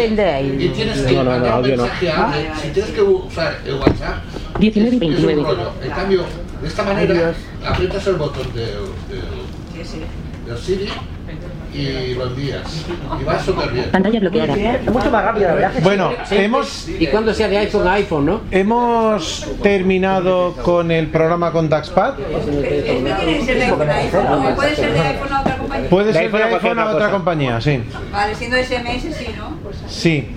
tienes que No, no, no, audio no. mensaje a alguien. Si tienes que usar el WhatsApp, 19 y es un 29. rollo. En cambio, de esta manera, aprietas el botón de, de, del Siri y lo envías. Y va súper bien. Pantalla bloqueada. Es mucho más rápido, la verdad. Bueno, hemos, Y cuando sea de iPhone a iPhone, ¿no? hemos terminado con el programa con Daxpad. Tiene que ser de iPhone a iPhone, ¿no? Puede ser de iPhone a otra compañía. Puede De ser de iPhone a otra compañía, sí. Vale, siendo SMS sí, ¿no? Sí.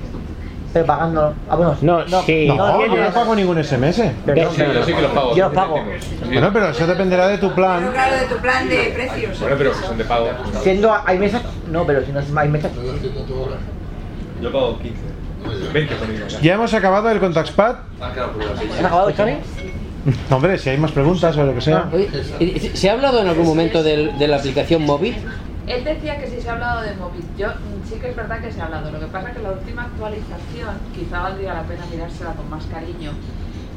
Pero pagando. Ah, bueno. No, sí. No, yo no pago ningún SMS. Perdón, Sí, yo sí que los pago. Yo los pago. Bueno, pero eso dependerá de tu Pero plan. claro, de tu plan de precios. Bueno, pero son de pago. Siendo hay mesas. No, pero si no es hay mesas. Yo pago 15. 20 con ellos. Ya hemos acabado el Contactpad. ¿Has acabado, Xavi? <laughs> Hombre, si hay más preguntas o lo que sea. Oye, ¿y- ¿Se ha hablado en algún momento del- de la aplicación móvil? Él decía que sí se ha hablado de móvil. Yo mm, sí que es verdad que se ha hablado. Lo que pasa es que la última actualización quizá valdría la pena mirársela con más cariño.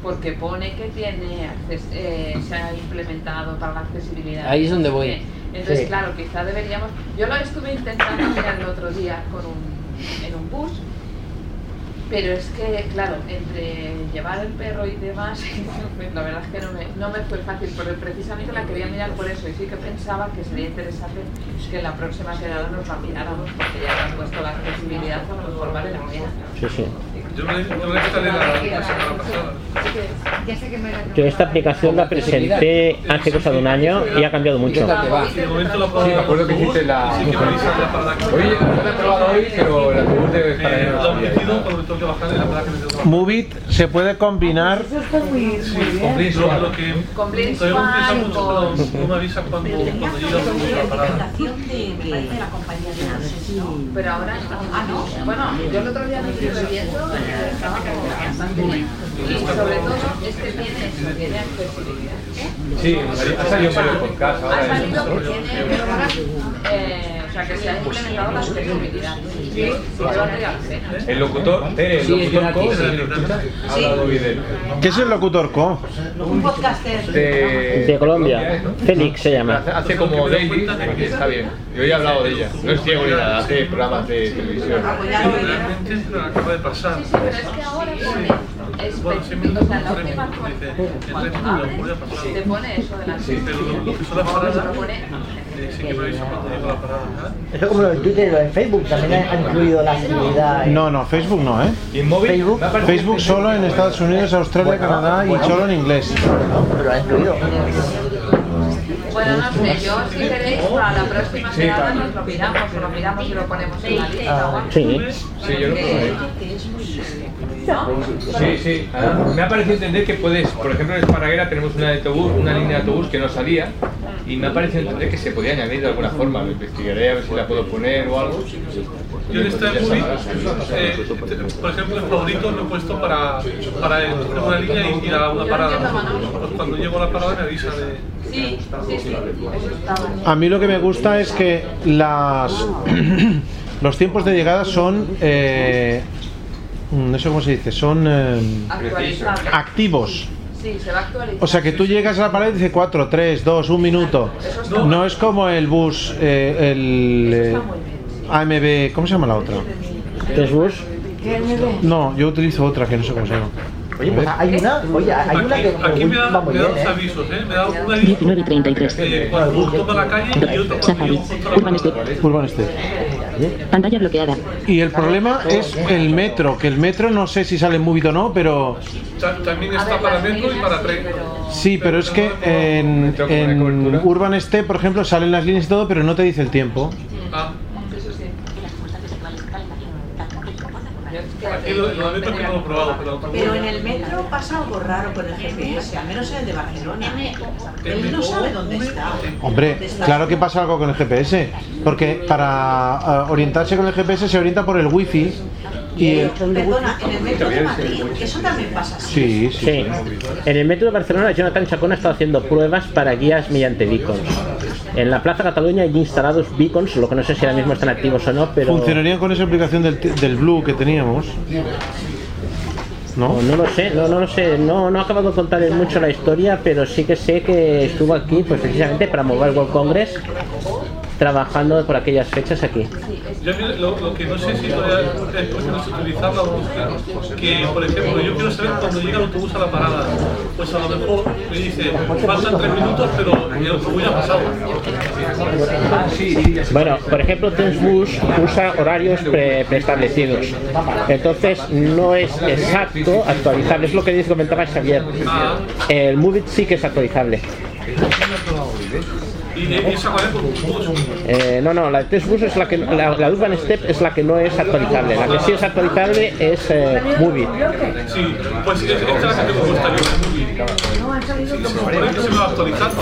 Porque pone que tiene acces- eh, se ha implementado para la accesibilidad. Ahí es donde voy. Entonces, Sí. claro, quizá deberíamos. Yo lo estuve intentando mirar el otro día con un, en un bus, pero es que, claro, entre llevar el perro y demás, <laughs> la verdad es que no me, no me fue fácil, pero precisamente la quería mirar por eso y sí que pensaba que sería interesante que en la próxima quedada nos la miráramos porque ya han puesto la accesibilidad, a lo mejor vale la pena. Sí, sí. Yo me, yo me instalé la, la semana pasada. Yo esta aplicación la presenté hace cosa de un año y ha cambiado mucho. Sí, me acuerdo que hiciste la... Me Oye, no la he probado hoy, pero la estar. Eh, me la me. Movit se puede combinar. Sí, con Blinks, lo, que Con mucho, pero no me cuando, a la parada. Pero ahora ah no bueno yo el otro día lo estuve viendo y sobre todo es que tiene Sí, ha salido que tiene eh, sea que se ha implementado la la pena El locutor, Tere, el Sí, locutor co, de él. ¿Qué es el locutor co? Un podcaster. De, De Colombia. Félix se llama. Hace, hace como daily, está bien. Yo ya he hablado de ella. No es ciego ni nada, hace programas de televisión. Realmente lo acaba de pasar. pero es que ahora pone es Bueno, sí, o sea la última dice, cuando el resto lo abres voy a pasar. te pone eso delante Sí, pero lo que son las Ahora Eso es como lo de Twitter y lo de Facebook, también han incluido la en- No, no, Facebook no, ¿eh? ¿Y en móvil? Facebook, Facebook solo en Estados Unidos, Australia, Canadá y solo en inglés. pero ha incluido. Bueno, no sé, yo si queréis para la próxima semana nos lo miramos lo miramos y lo ponemos en la lista o algo. Sí. Sí, yo lo Sí, sí. Ah, me ha parecido entender que puedes, por ejemplo, en Esparraguera tenemos una, de autobús, una línea de autobús que no salía y me ha parecido entender que se podía añadir de alguna forma. Lo investigaré a ver si la puedo poner o algo. Yo en esta Ya movie, eh, por ejemplo, en favoritos lo he puesto para, para coger una línea y ir a una parada. Pues cuando llego a la parada me avisa de... Sí, sí, sí. A mí lo que me gusta es que las <clears throat> los tiempos de llegada son eh, mm, eso cómo se dice, son eh, activos. Sí, se va. O sea que tú llegas a la pared y dice 4, 3, 2, 1 minuto. No es como el bus, eh, el eh, AMB, ¿cómo se llama la otra? ¿Tesbus? No, yo utilizo otra que no sé cómo se llama. Oye, pues hay una, oye, hay una que Aquí me da, muy me da bien, dos ¿eh? avisos, ¿eh? Me da un aviso 1933. eh, cuando toma la calle y otro cuando Safari. Urban. Step. Urban State. Pantalla bloqueada. Y el problema es el metro, que el metro no sé si sale movido o no, pero Ta- También está para metro y para tren. sí, pero es que en, en Urban Step, por ejemplo, salen las líneas y todo, pero no te dice el tiempo. Ah. Aquí lo, lo de metro que no lo he probado, pero... Pero en el metro pasa algo raro con el GPS, al menos en el de Barcelona. Él no sabe dónde está. Hombre, claro que pasa algo con el GPS, porque para ah, orientarse con el GPS se orienta por el wifi y el... Perdona, en el metro de Madrid, eso también pasa así. Sí, sí. Sí. En el metro de Barcelona, Jonathan Chacón ha estado haciendo pruebas para guías mediante beacons. En la Plaza Cataluña hay instalados beacons, lo que no sé si ahora mismo están activos o no, pero... Funcionarían con esa aplicación del, del Blue que teníamos. ¿No? No, no lo sé, no, no lo sé, no, no he acabado de contarles mucho la historia, pero sí que sé que estuvo aquí pues precisamente para Mobile World Congress, trabajando por aquellas fechas aquí. Yo lo, lo que no sé si todavía es utilizar la búsqueda. Que, por ejemplo, yo quiero saber cuando llega el autobús a la parada. Pues a lo mejor me dice, faltan tres minutos, pero el autobús ya ha pasado. Bueno, por ejemplo, Tensbus usa horarios pre- preestablecidos. Entonces, no es exacto actualizable. Es lo que dice, comentaba Xavier. El Movit sí que es actualizable. Eh, no, no, la de Tensbus es la que la, la Urban Step es la que no es actualizable. La que sí es actualizable es eh, Movit. Sí, pues es- esta es la que tengo puesta yo. Supone que se me va actualizando.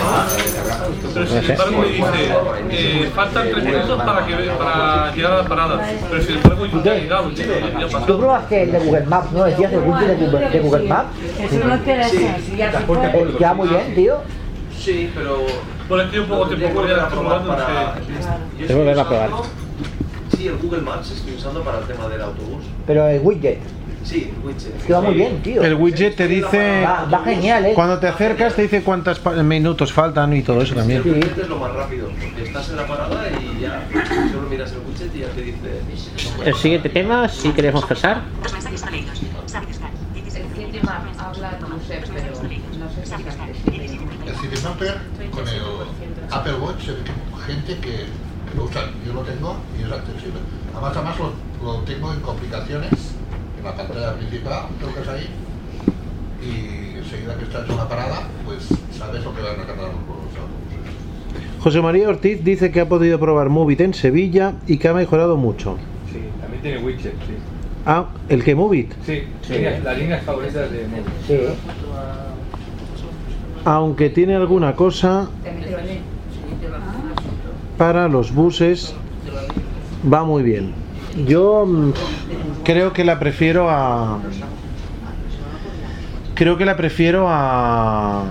Pero sin embargo me dice, eh, faltan tres minutos para, que, para llegar a la parada. Pero sin embargo yo ya he llegado, ya, ya Tú probaste el de Google Maps, ¿no? Decías el widget de Google, de Google Maps. Eso no ya puede. Eh, Ya muy bien, tío. Sí, pero... Bueno, es que yo poco tiempo voy a no sé. Tengo que volver a probar. Sí, el Google Maps estoy usando para el tema del autobús. Pero el widget. Sí, el widget. Es que va muy bien, tío. El widget te dice... Va, va genial, ¿eh? Cuando te acercas te dice cuántos minutos faltan y todo eso también. El widget es lo más rápido, porque estás en la parada y ya solo miras el widget y ya te dice... El siguiente tema, si queremos pasar. El Citymap habla de pero no sé si es accesible. El Citymapper con el Apple Watch, gente que lo usa. Yo lo tengo y es accesible. Además, además lo, lo tengo en complicaciones en la pantalla principal, tocas ahí y enseguida que estás en una parada, pues sabes lo que van a cargar los autobuses. José María Ortiz dice que ha podido probar Movit en Sevilla y que ha mejorado mucho. Sí, también tiene widget, sí. Ah, ¿el que Movit? Sí, líneas- las líneas favoritas de móvil. Aunque tiene alguna cosa para los buses, va muy bien. Yo mm, creo que la prefiero a... Creo que la prefiero a...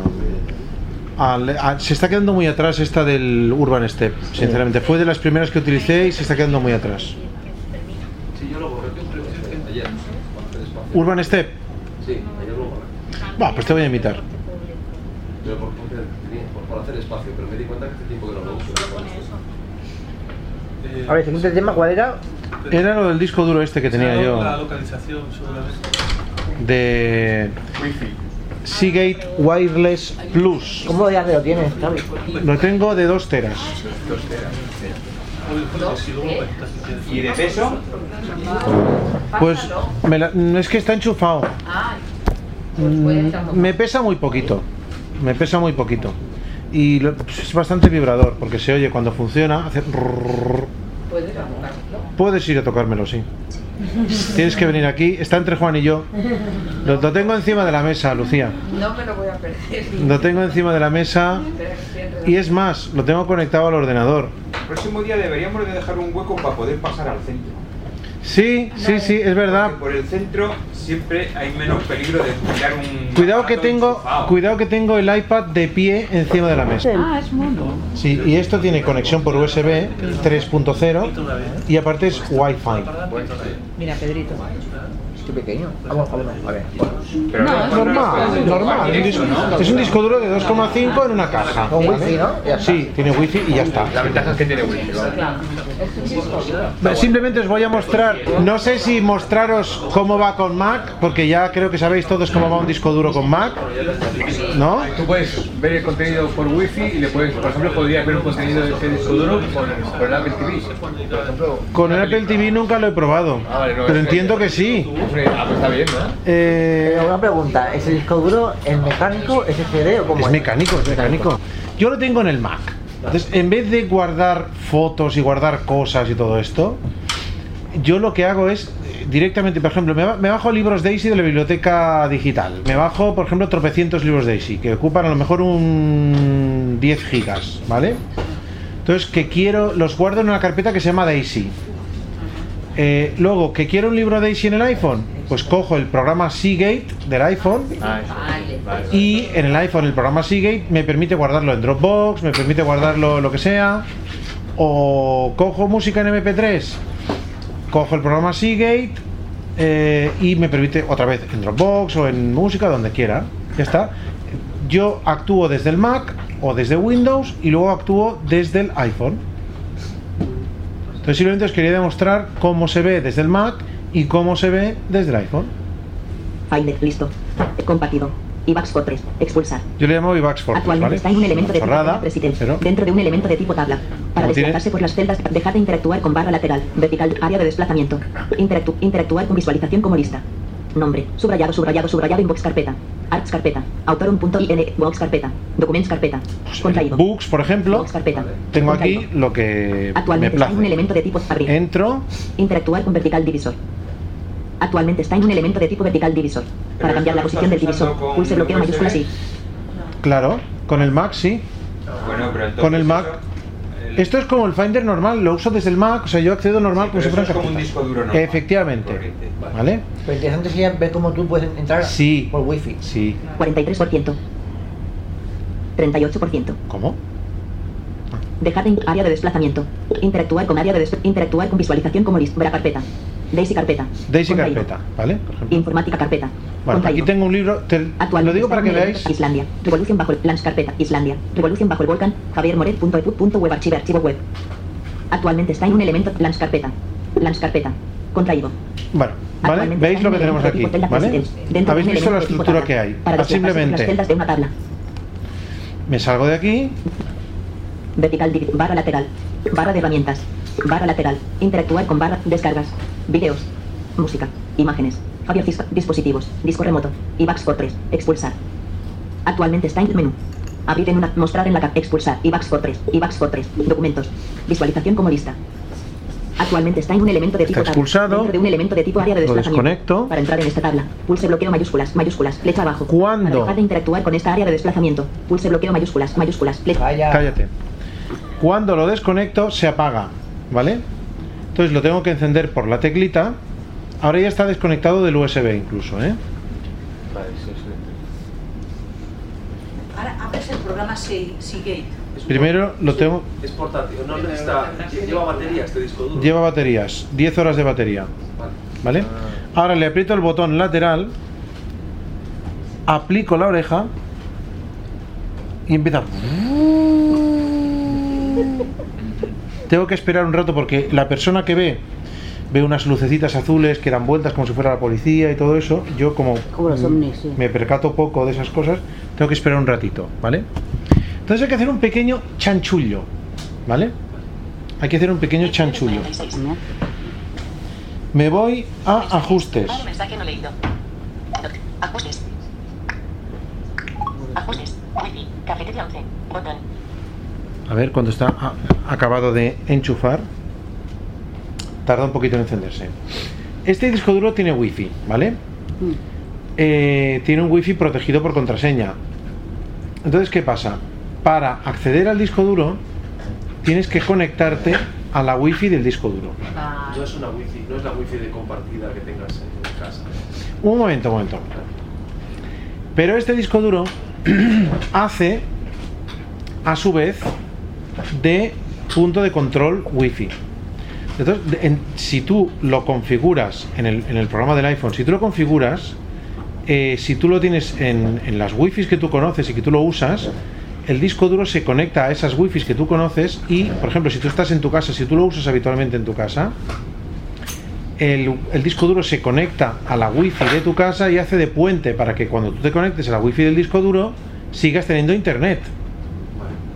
se está quedando muy atrás esta del Urban Step, sinceramente. Fue de las primeras que utilicé y se está quedando muy atrás. Urban Step. Sí, pues te voy a imitar. Pero por, por, por, por hacer espacio, pero me di cuenta que hace tiempo que no lo uso. A ver, siguiente tema, ¿cuál era? Era lo del disco duro este que tenía La yo. localización, seguramente. de Seagate Wireless Plus. ¿Cómo ya lo tienes, Xavi? Lo tengo de 2 teras. ¿Y de peso? Pues me la- es que está enchufado. Mm, Me pesa muy poquito. Me pesa muy poquito. Y lo- es bastante vibrador porque se oye cuando funciona. Hace. Puedes abocarlo. Puedes ir a tocármelo, sí. Tienes que venir aquí. Está entre Juan y yo. Lo, lo tengo encima de la mesa, Lucía. No me lo voy a perder. Lo tengo encima de la mesa. Y es más, lo tengo conectado al ordenador. El próximo día deberíamos de dejar un hueco para poder pasar al centro. Sí, sí, sí, es verdad. Porque por el centro siempre hay menos peligro de pillar un... Cuidado que tengo, enchufado. cuidado que tengo el iPad de pie encima de la mesa. Ah, es mono. Sí, y esto tiene conexión por USB 3.0 y aparte es Wi-Fi. Mira, Pedrito. Estoy pequeño. Ver. Pero No, es Normal, normal. un directo, disco- ¿no? Es un disco duro de 2,5 en una caja. Con ¿vale? wifi, ¿no? Ya. Sí, tiene wifi y ya está. La ventaja es que tiene wifi, ¿vale? Vale, Simplemente os voy a mostrar, no sé si mostraros cómo va con Mac, porque ya creo que sabéis todos cómo va un disco duro con Mac, ¿no? Tú puedes ver el contenido por wifi y le puedes, por ejemplo, podrías ver un contenido de ese disco duro con, con el Apple TV. Por ejemplo, Con el Apple TV nunca lo he probado, Ah, vale, no, pero entiendo que sí. Ah, pues está bien, ¿no? Eh, una pregunta, ¿ese disco duro es mecánico, es SD o cómo Es es? mecánico, es mecánico. Yo lo tengo en el Mac. Entonces, en vez de guardar fotos y guardar cosas y todo esto, yo lo que hago es eh, directamente, por ejemplo, me bajo libros Daisy de la biblioteca digital. Me bajo, por ejemplo, tropecientos libros Daisy, que ocupan a lo mejor un 10 gigas, ¿vale? Entonces, que quiero, los guardo en una carpeta que se llama Daisy. Eh, luego, que quiero un libro Daisy en el iPhone, pues cojo el programa Seagate del iPhone Ah, y en el iPhone el programa Seagate me permite guardarlo en Dropbox, me permite guardarlo lo que sea. O cojo música en MP3, cojo el programa Seagate eh, y me permite otra vez en Dropbox o en música, donde quiera. Ya está. Yo actúo desde el Mac o desde Windows y luego actúo desde el iPhone. Entonces simplemente os quería demostrar cómo se ve desde el Mac y cómo se ve desde el iPhone. Finder, listo. Compartido. IVAX por 3. Expulsar. Yo le llamo Vivax Fortress, Actualmente ¿vale? está en un elemento de tipo tabla dentro de un elemento de tipo tabla. Para tiene- desplazarse por las celdas, dejar de interactuar con barra lateral, vertical, área de desplazamiento. Interactu- interactuar con visualización como lista. Nombre, subrayado, subrayado, subrayado, inbox carpeta. Arts carpeta. Autorum.in, box carpeta. Documents carpeta. Contraído. Books, por ejemplo, Box carpeta. tengo Contraído. aquí lo que me Actualmente está en un elemento de tipo abrir. Entro, Interactuar con vertical divisor. Actualmente está en un elemento de tipo vertical divisor. Para cambiar la posición del divisor, pulse bloqueo mayúscula sí. claro, con el Mac sí. Bueno, pero entonces Con el Mac. Esto es como el Finder normal, lo uso desde el Mac, o sea, yo accedo normal como pero si fuera es como un disco duro normal. Efectivamente. Corriente. ¿Vale? Pero interesante sería ver cómo tú puedes entrar Sí. por wifi. Sí. 43%. 38%. ¿Cómo? Dejar de área de desplazamiento. Interactuar con área de interactuar con visualización como lista. Bra carpeta. Daisy carpeta. Daisy Contraído. carpeta, ¿vale? Por ejemplo. Informática carpeta. Bueno, aquí tengo un libro, te- lo digo para que veáis. Islandia. Revolución bajo el plans carpeta. Islandia. Revolución bajo el volcán. Javier Moret. Punto, epu- punto web archivo archivo web. Actualmente está en un elemento plans carpeta. Plans carpeta. Contraído. Bueno, ¿vale? ¿Veis lo que tenemos aquí? ¿Vale? ¿Habéis visto la estructura que hay? Para las simplemente celdas de una tabla. me salgo de aquí, Vertical barra lateral. Barra de herramientas. Barra lateral. Interactuar con barra. Descargas. Videos. Música. Imágenes. Dis- dispositivos. Disco remoto. IVAX for 3. Expulsar. Actualmente está en menú. Abrir en una. Mostrar en la cap. Expulsar. IVAX for 3. IVAX for 3. Documentos. Visualización como lista. Actualmente está en un elemento de tipo Está expulsado. Dentro de un elemento de tipo área de Lo desplazamiento. desconecto. Para entrar en esta tabla, pulse bloqueo mayúsculas, mayúsculas, flecha abajo. ¿Cuándo? Para dejar de interactuar con esta área de desplazamiento, pulse bloqueo mayúsculas, mayúsculas, flecha. Cállate. Cuando lo desconecto, se apaga, ¿vale? Entonces lo tengo que encender por la teclita. Ahora ya está desconectado del USB incluso, ¿eh? Vale, sí, sí. Ahora abres el programa Se- Seagate. Primero lo tengo... Es portátil, no necesita. Lleva batería este disco duro. Lleva baterías, 10 horas de batería. ¿Vale? Ahora le aprieto el botón lateral, aplico la oreja y empieza. <laughs> Tengo que esperar un rato porque la persona que ve ve unas lucecitas azules que dan vueltas como si fuera la policía y todo eso. Yo como Como los ovnis, sí. me percato poco de esas cosas, tengo que esperar un ratito, ¿vale? Entonces hay que hacer un pequeño chanchullo, ¿vale? Hay que hacer un pequeño chanchullo. Me voy a ajustes. Ajustes. Ajustes. Wi-Fi. Cafetería 11. Botón. A ver, cuando está a- acabado de enchufar, tarda un poquito en encenderse. Este disco duro tiene wifi, ¿vale? Eh, tiene un wifi protegido por contraseña. Entonces, ¿qué pasa? Para acceder al disco duro, tienes que conectarte a la wifi del disco duro. No es una wifi, no es la wifi de compartida que tengas en casa. Un momento, un momento. Pero este disco duro <clears throat> hace, a su vez, de punto de control wifi. Entonces, si tú lo configuras en el, en el programa del iPhone, si tú lo configuras, eh, si tú lo tienes en, en las wifis que tú conoces y que tú lo usas, el disco duro se conecta a esas wifis que tú conoces y, por ejemplo, si tú estás en tu casa, si tú lo usas habitualmente en tu casa, el, el disco duro se conecta a la wifi de tu casa y hace de puente para que cuando tú te conectes a la wifi del disco duro sigas teniendo internet.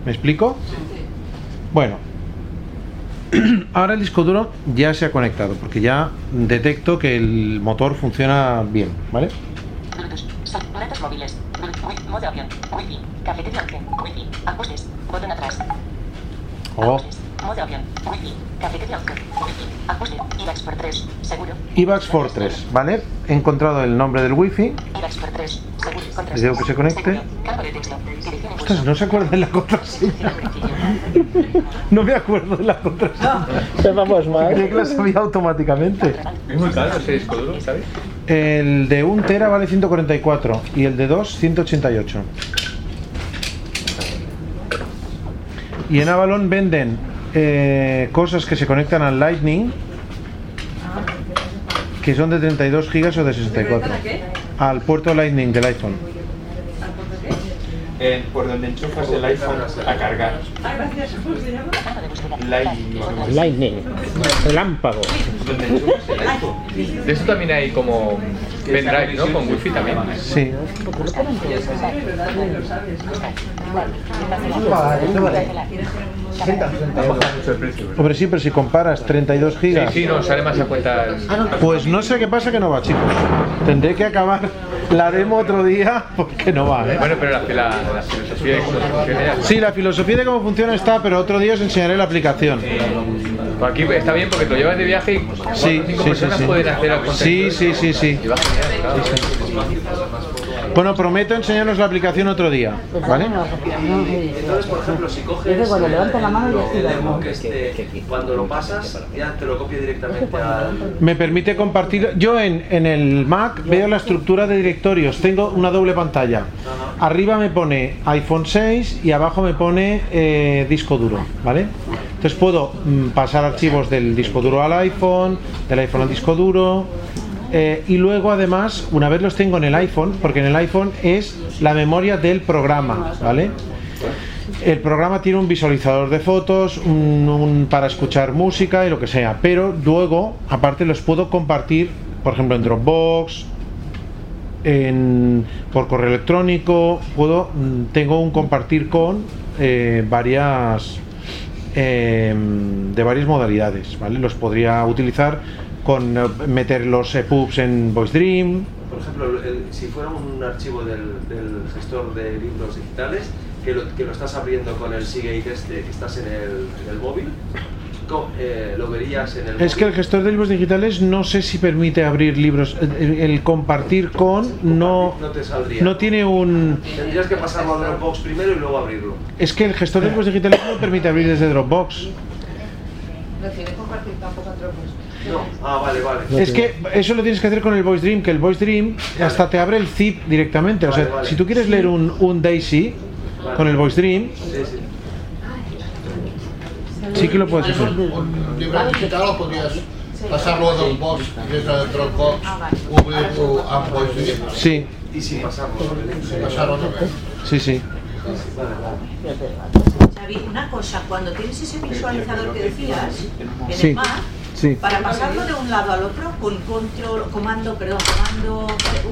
¿Me explico? Bueno, <clears throat> ahora el disco duro ya se ha conectado porque ya detecto que el motor funciona bien, ¿vale? Bluetooth. Sol- Datos móviles. Bluetooth. Wi- Modo avión. Wi-Fi. Cafetería 11. Wi-Fi. Ajustes. Botón atrás. Oh, Modo avión. Wi-Fi. Cafetería 11. Wi-Fi. Ajuste. IVAX por 3. Seguro. IVAX for 3, ¿vale? He encontrado el nombre del wifi. IVAX por 3. Seguro. Le digo que se conecte. Campo de texto. Dirección en Ostras, no se acuerda de la contraseña. <laughs> No me acuerdo de la contraseña. Vamos mal. Creía que la sabía automáticamente. Es muy caro ese disco duro, ¿sabes? El de 1 tera vale 144 y el de 2 188. Y en Avalon venden eh, cosas que se conectan al Lightning que son de 32 gigas o de 64. Al puerto Lightning del iPhone. Eh, por donde enchufas el iPhone a cargar. Ah, gracias. ¿Cómo se llama? Lightning. Lightning. Relámpago. Donde enchufas el iPhone. De eso también hay como pendrive, ¿no? Con wifi también. Sí. mucho el precio. Hombre, sí, pero si comparas 32 Sí, gigas. sí, no, sale más a cuenta. el- Pues no sé qué pasa que no va, chicos. Tendré que acabar la demo otro día porque no va, ¿eh? Bueno, pero la, la, la filosofía de cómo funciona ya. Sí, la filosofía de cómo funciona está, pero otro día os enseñaré la aplicación. Pues Aquí está bien porque te lo llevas de viaje y cuatro o Sí, cinco sí, sí, personas sí. pueden hacer al Sí, sí, sí, sí. Bueno, prometo enseñaros la aplicación otro día, ¿vale? Entonces, por ejemplo, si coges cuando levantas la mano el esté, cuando lo pasas, ya te lo copia directamente al... Me permite compartir. Yo en, en el Mac veo la estructura de directorios. Tengo una doble pantalla. Arriba me pone iPhone 6 y abajo me pone eh, disco duro, ¿vale? Entonces puedo mm, pasar archivos del disco duro al iPhone, del iPhone al disco duro. Eh, y luego además, una vez los tengo en el iPhone, porque en el iPhone es la memoria del programa, ¿vale? El programa tiene un visualizador de fotos, un, un para escuchar música y lo que sea, pero luego, aparte, los puedo compartir, por ejemplo, en Dropbox, en, por correo electrónico, puedo, mm, tengo un compartir con eh, varias eh, de varias modalidades, ¿vale? Los podría utilizar con eh, meter los EPUBs en Voice Dream. Por ejemplo, el- si fuera un archivo del, del gestor de libros digitales, que lo, que lo estás abriendo con el Seagate este, que estás en el, en el móvil, eh, lo verías en el Es que el gestor de libros digitales no sé si permite abrir libros. El, el compartir con no, no te saldría. no tiene un... Tendrías que pasarlo a Dropbox primero y luego abrirlo. Es que el gestor de libros digitales no permite abrir desde Dropbox. No tiene compartir tampoco otros. No, ah, vale, vale. Es que eso lo tienes que hacer con el Voice Dream, que el Voice Dream hasta te abre el zip directamente. O sea, Vale, vale. si tú quieres leer un, un Daisy con el Voice Dream, Sí, sí. sí que lo puedes hacer. Un libro digital lo podrías pasarlo Dropbox y desde Dropbox ubicarlo a Voice Sí, Y sin pasarlo. Sin sí, sí. Xavi, una cosa, cuando tienes ese visualizador que decías en Sí, el Mac, sí. para pasarlo de un lado al otro con control, comando, perdón, comando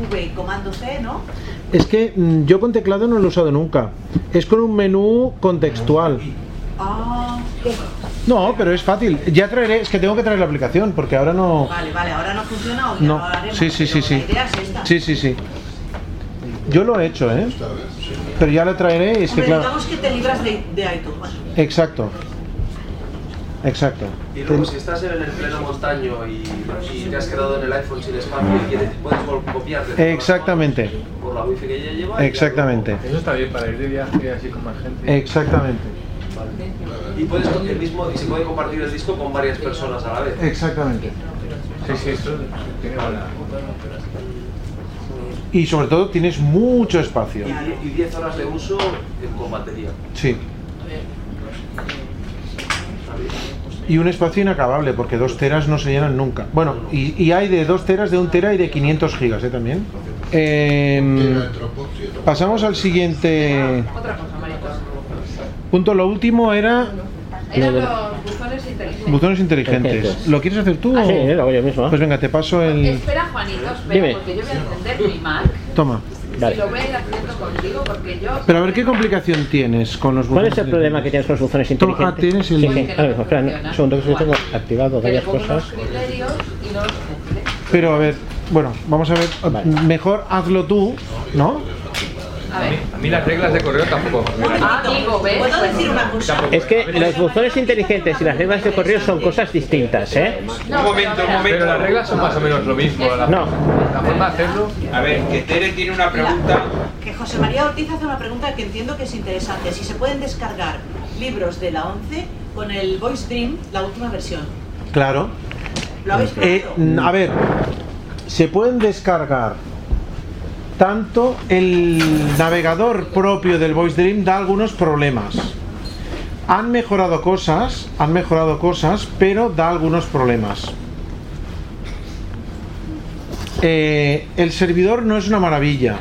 V y comando C, ¿no? Es que mm, yo con teclado no lo he usado nunca. Es con un menú contextual. Ah, No, pero es fácil. Ya traeré, es que tengo que traer la aplicación porque ahora no. vale, vale, ahora no funciona o ya No. lo haremos. Sí, sí, sí, sí. La idea es esta. Sí, sí, sí. Yo lo he hecho, ¿eh? Pero ya lo traeré y es que claro. digamos que te libras de, de iTunes. Exacto. Exacto. Y luego, si estás en el pleno montaño y, y te has quedado en el iPhone sin espacio y quieres, puedes copiar Exactamente. por la wifi que ya lleva. Exactamente. Eso está bien para ir de viaje así con más gente. Exactamente. Y puedes el mismo y se puede compartir el disco con varias personas a la vez. Exactamente. Sí, sí, eso tiene buena. Y sobre todo tienes mucho espacio. Y, y 10 horas de uso con batería. Sí. Y un espacio inacabable, porque dos teras no se llenan nunca. Bueno, y, y hay de dos teras, de un tera y de 500 gigas, ¿eh? También. Em, pasamos al siguiente Otra cosa, Maricos. punto. Lo último era Eran los buzones inteligentes. buzones inteligentes. ¿Lo quieres hacer tú? Ah, o- sí, lo hago yo mismo. Pues venga, te paso el... Espera, Juanito, espera, Dime. porque yo voy a encender mi Mac Toma. Lo voy a ir haciendo contigo porque yo... Pero a ver qué complicación tienes con los ¿Cuál buzones es el problema que tienes con los buzones inteligentes? ah, tienes el- Sí, sí, ahora mismo, espera, un segundo que yo tengo activado varias cosas. cumple. Pero a ver, bueno, vamos a ver. Mejor hazlo tú, ¿no? A ver. A mí las reglas de correo tampoco. Ah, digo, ¿ves? ¿Puedo decir una cosa? Es que los buzones inteligentes y las reglas de correo son cosas distintas, ¿eh? Un momento, un momento. Pero las reglas son más o menos lo mismo. La, No. la forma de hacerlo. A ver, que Tere tiene una pregunta. Que José María Ortiz hace una pregunta que entiendo que es interesante. Si se pueden descargar libros de la 11 con el Voice Dream, la última versión. Claro. ¿Lo habéis probado? Eh, a ver, se pueden descargar tanto el navegador propio del Voice Dream da algunos problemas. Han mejorado cosas, han mejorado cosas, pero da algunos problemas. Eh, el servidor no es una maravilla.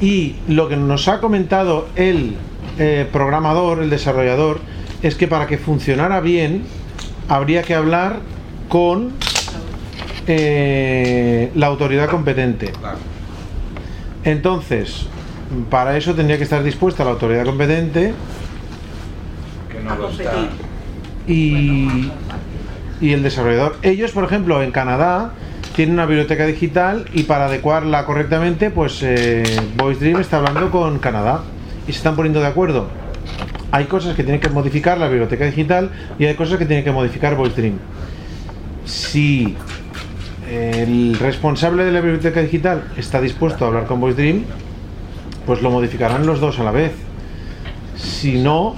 Y lo que nos ha comentado el eh, programador, el desarrollador, es que para que funcionara bien habría que hablar con eh, la autoridad competente. Entonces, para eso tendría que estar dispuesta la autoridad competente Que no lo está. y, y el desarrollador. Ellos, por ejemplo, en Canadá tienen una biblioteca digital y para adecuarla correctamente, pues eh, Voice Dream está hablando con Canadá y se están poniendo de acuerdo. Hay cosas que tienen que modificar la biblioteca digital y hay cosas que tienen que modificar Voice Dream. Si el responsable de la biblioteca digital está dispuesto a hablar con Voice Dream, pues lo modificarán los dos a la vez. Si no,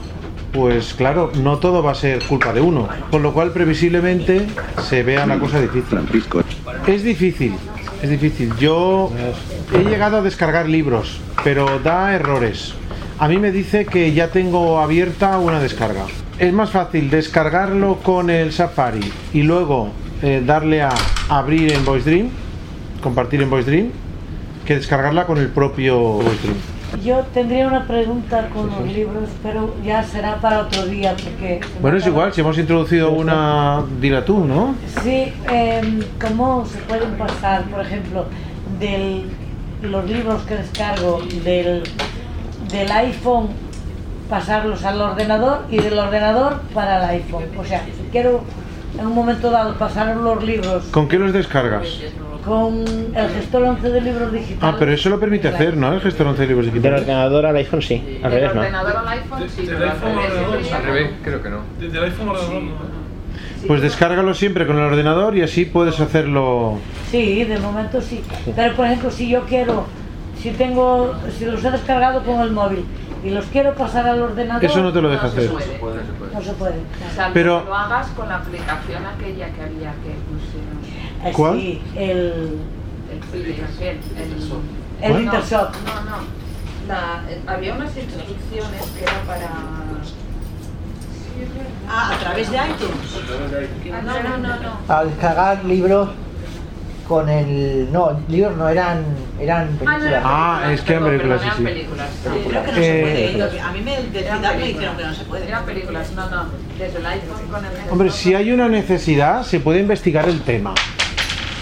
pues claro, no todo va a ser culpa de uno, con lo cual previsiblemente se vea la cosa difícil. Es difícil, es difícil. Yo he llegado a descargar libros, pero da errores. A mí me dice que ya tengo abierta una descarga. Es más fácil descargarlo con el Safari y luego eh, darle a abrir en Voice Dream, compartir en Voice Dream, que descargarla con el propio Voice Dream. Yo tendría una pregunta con los libros, pero ya será para otro día porque... Bueno, es igual, si hemos introducido una, dila tú, ¿no? Sí, em, ¿cómo se pueden pasar, por ejemplo, de los libros que descargo del, del iPhone, pasarlos al ordenador y del ordenador para el iPhone? O sea, quiero en un momento dado pasaron los libros ¿Con qué los descargas? con el gestor 11 de libros digitales. Ah, pero eso lo permite hacer, ¿no? El gestor 11 de libros Del digitales. ordenador al iPhone sí, al Del revés no. ordenador al iPhone sí, Del iPhone al revés. ordenador. Al revés, creo que no. Desde el iPhone al ordenador no. Pues descárgalo siempre con el ordenador y así puedes hacerlo. Sí, de momento sí. Pero por ejemplo, si yo quiero, si tengo, si los he descargado con el móvil y los quiero pasar al ordenador. Eso no te lo deja No se hacer. puede. No se puede. Salvo Pero- que lo hagas con la aplicación aquella que había que pusieron. Eh, ¿Cuál? Sí, el, El el, Intershop. No, no. La, eh, había unas instrucciones que era para. Ah, a través de iTunes. Ah, no, no, no, no. A descargar libros con el. No, libros no eran. eran películas. Ah, es que eran películas, sí, sí. películas. Creo que no Eh, se puede. A mí me Fidal me dijeron que no se puede. Eran películas, no, no. Desde el iPhone con el Hombre, si hay una necesidad, se puede investigar el tema.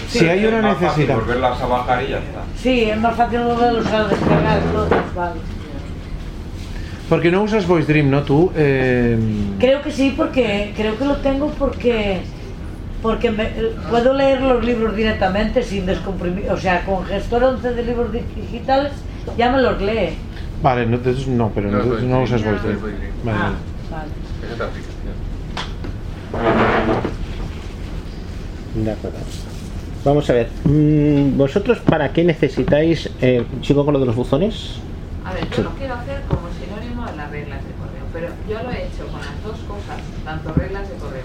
Si hay una Es más fácil necesidad. volverlas a bajar y ya está. Sí, es más fácil volverlos a descargar todos, vale. Porque no usas Voice Dream, ¿no? Tú. eh, Creo que sí, porque creo que lo tengo porque porque me- puedo leer los libros directamente sin descomprimir, o sea, con gestor 11 de libros digitales ya me los lee. Vale, no, entonces no, pero No, no, Voice no usas Voice. Vale, Ah, vale. Es otra aplicación. De acuerdo. Vamos a ver, mm, vosotros para qué necesitáis, eh, sigo con lo de los buzones. A ver, yo lo quiero hacer como sinónimo de las reglas de correo, pero yo lo he hecho con las dos cosas, tanto reglas de correo.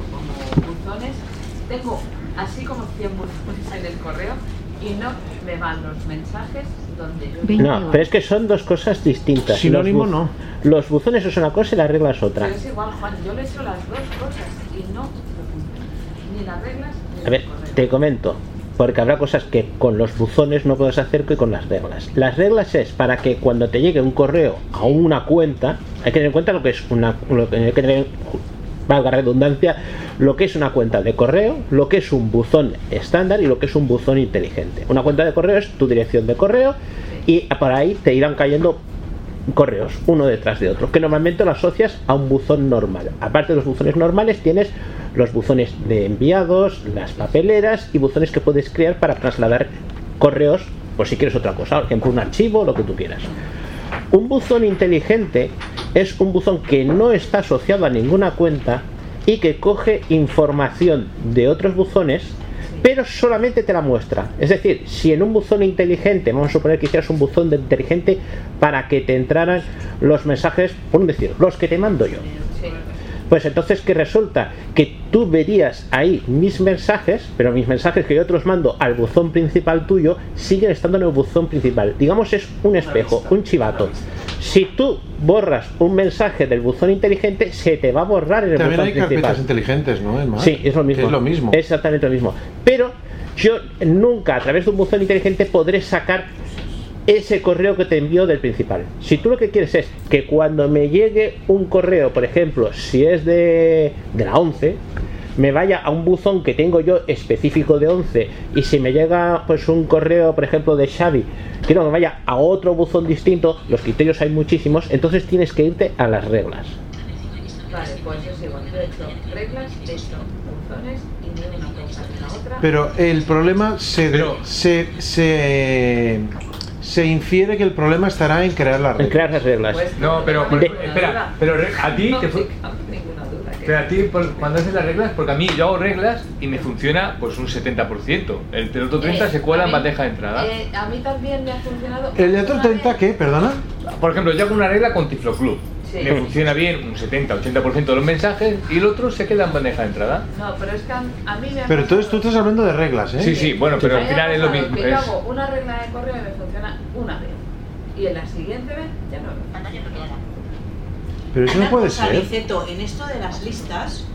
Tengo así como 100 buzones en el correo y no me van los mensajes donde yo... No, pero es que son dos cosas distintas. Sinónimo Los no. Los buzones es una cosa y la regla es otra. Pero es igual, Juan, yo le he hecho las dos cosas y no. Ni las reglas ni A ver, correo. te comento, porque habrá cosas que con los buzones no puedes hacer que con las reglas. Las reglas es para que cuando te llegue un correo a una cuenta, hay que tener en cuenta lo que es una, lo que hay que tener, valga redundancia, lo que es una cuenta de correo, lo que es un buzón estándar y lo que es un buzón inteligente. Una cuenta de correo es tu dirección de correo y por ahí te irán cayendo correos, uno detrás de otro, que normalmente lo asocias a un buzón normal. Aparte de los buzones normales, tienes los buzones de enviados, las papeleras y buzones que puedes crear para trasladar correos, por si quieres otra cosa, por ejemplo, un archivo, lo que tú quieras. Un buzón inteligente es un buzón que no está asociado a ninguna cuenta y que coge información de otros buzones, pero solamente te la muestra. Es decir, si en un buzón inteligente, vamos a suponer que hicieras un buzón de inteligente para que te entraran los mensajes, por decir, los que te mando yo. Pues entonces, ¿qué resulta? Que tú verías ahí mis mensajes, pero mis mensajes que yo te los mando al buzón principal tuyo siguen estando en el buzón principal. Digamos, es un espejo, un chivato. Si tú borras un mensaje del buzón inteligente, se te va a borrar en el También buzón hay carpetas principal. inteligentes, ¿no? Sí, es lo mismo. Es lo mismo. Exactamente lo mismo. Pero yo nunca a través de un buzón inteligente podré sacar ese correo que te envió del principal. Si tú lo que quieres es que cuando me llegue un correo, por ejemplo, si es de, de la 11, me vaya a un buzón que tengo yo específico de 11 y si me llega pues un correo, por ejemplo, de Xavi, quiero que me vaya a otro buzón distinto, los criterios hay muchísimos, entonces tienes que irte a las reglas. Vale, pues es igual. Yo he hecho reglas, he hecho buzones y ni una cosa la otra. Pero el problema se, se, se, se infiere que el problema estará en crear las En reglas. crear las reglas. No, pero, por- De- espera, pero a ti te pero a ti por- cuando haces las reglas, porque a mí yo hago reglas y me funciona pues un 70%. El del otro 30 se cuela en mí- bandeja de entrada. Eh, a mí también me ha funcionado. ¿El de otro una 30 qué? ¿Perdona? Por ejemplo, yo hago una regla con Tiflo Club. Sí. Me funciona bien un 70-80% de los mensajes y el otro se queda en bandeja de entrada. No, pero es que a, a mí me Pero entonces tú estás hablando de reglas, ¿eh? Sí, sí, bueno, pero al final es lo mismo. Que yo hago una regla de correo y me funciona una vez. Y en la siguiente vez ya no. Pero eso no Una puede cosa, ser. Niceto, en esto de las listas,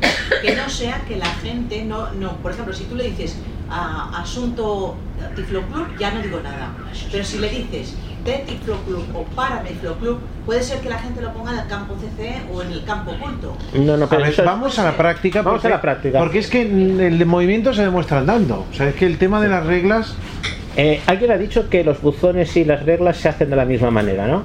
que no sea que la gente no, no, por ejemplo, si tú le dices a asunto Tiflo Club, ya no digo nada. Pero si le dices de Club o para Club, puede ser que la gente lo ponga en el campo CC o en el campo oculto. No, no, A pero ver, eso es- vamos a la práctica. Vamos porque, a la práctica. Porque es que el movimiento se demuestra andando. O sea, es que el tema de las reglas. Eh, alguien ha dicho que los buzones y las reglas se hacen de la misma manera, ¿no?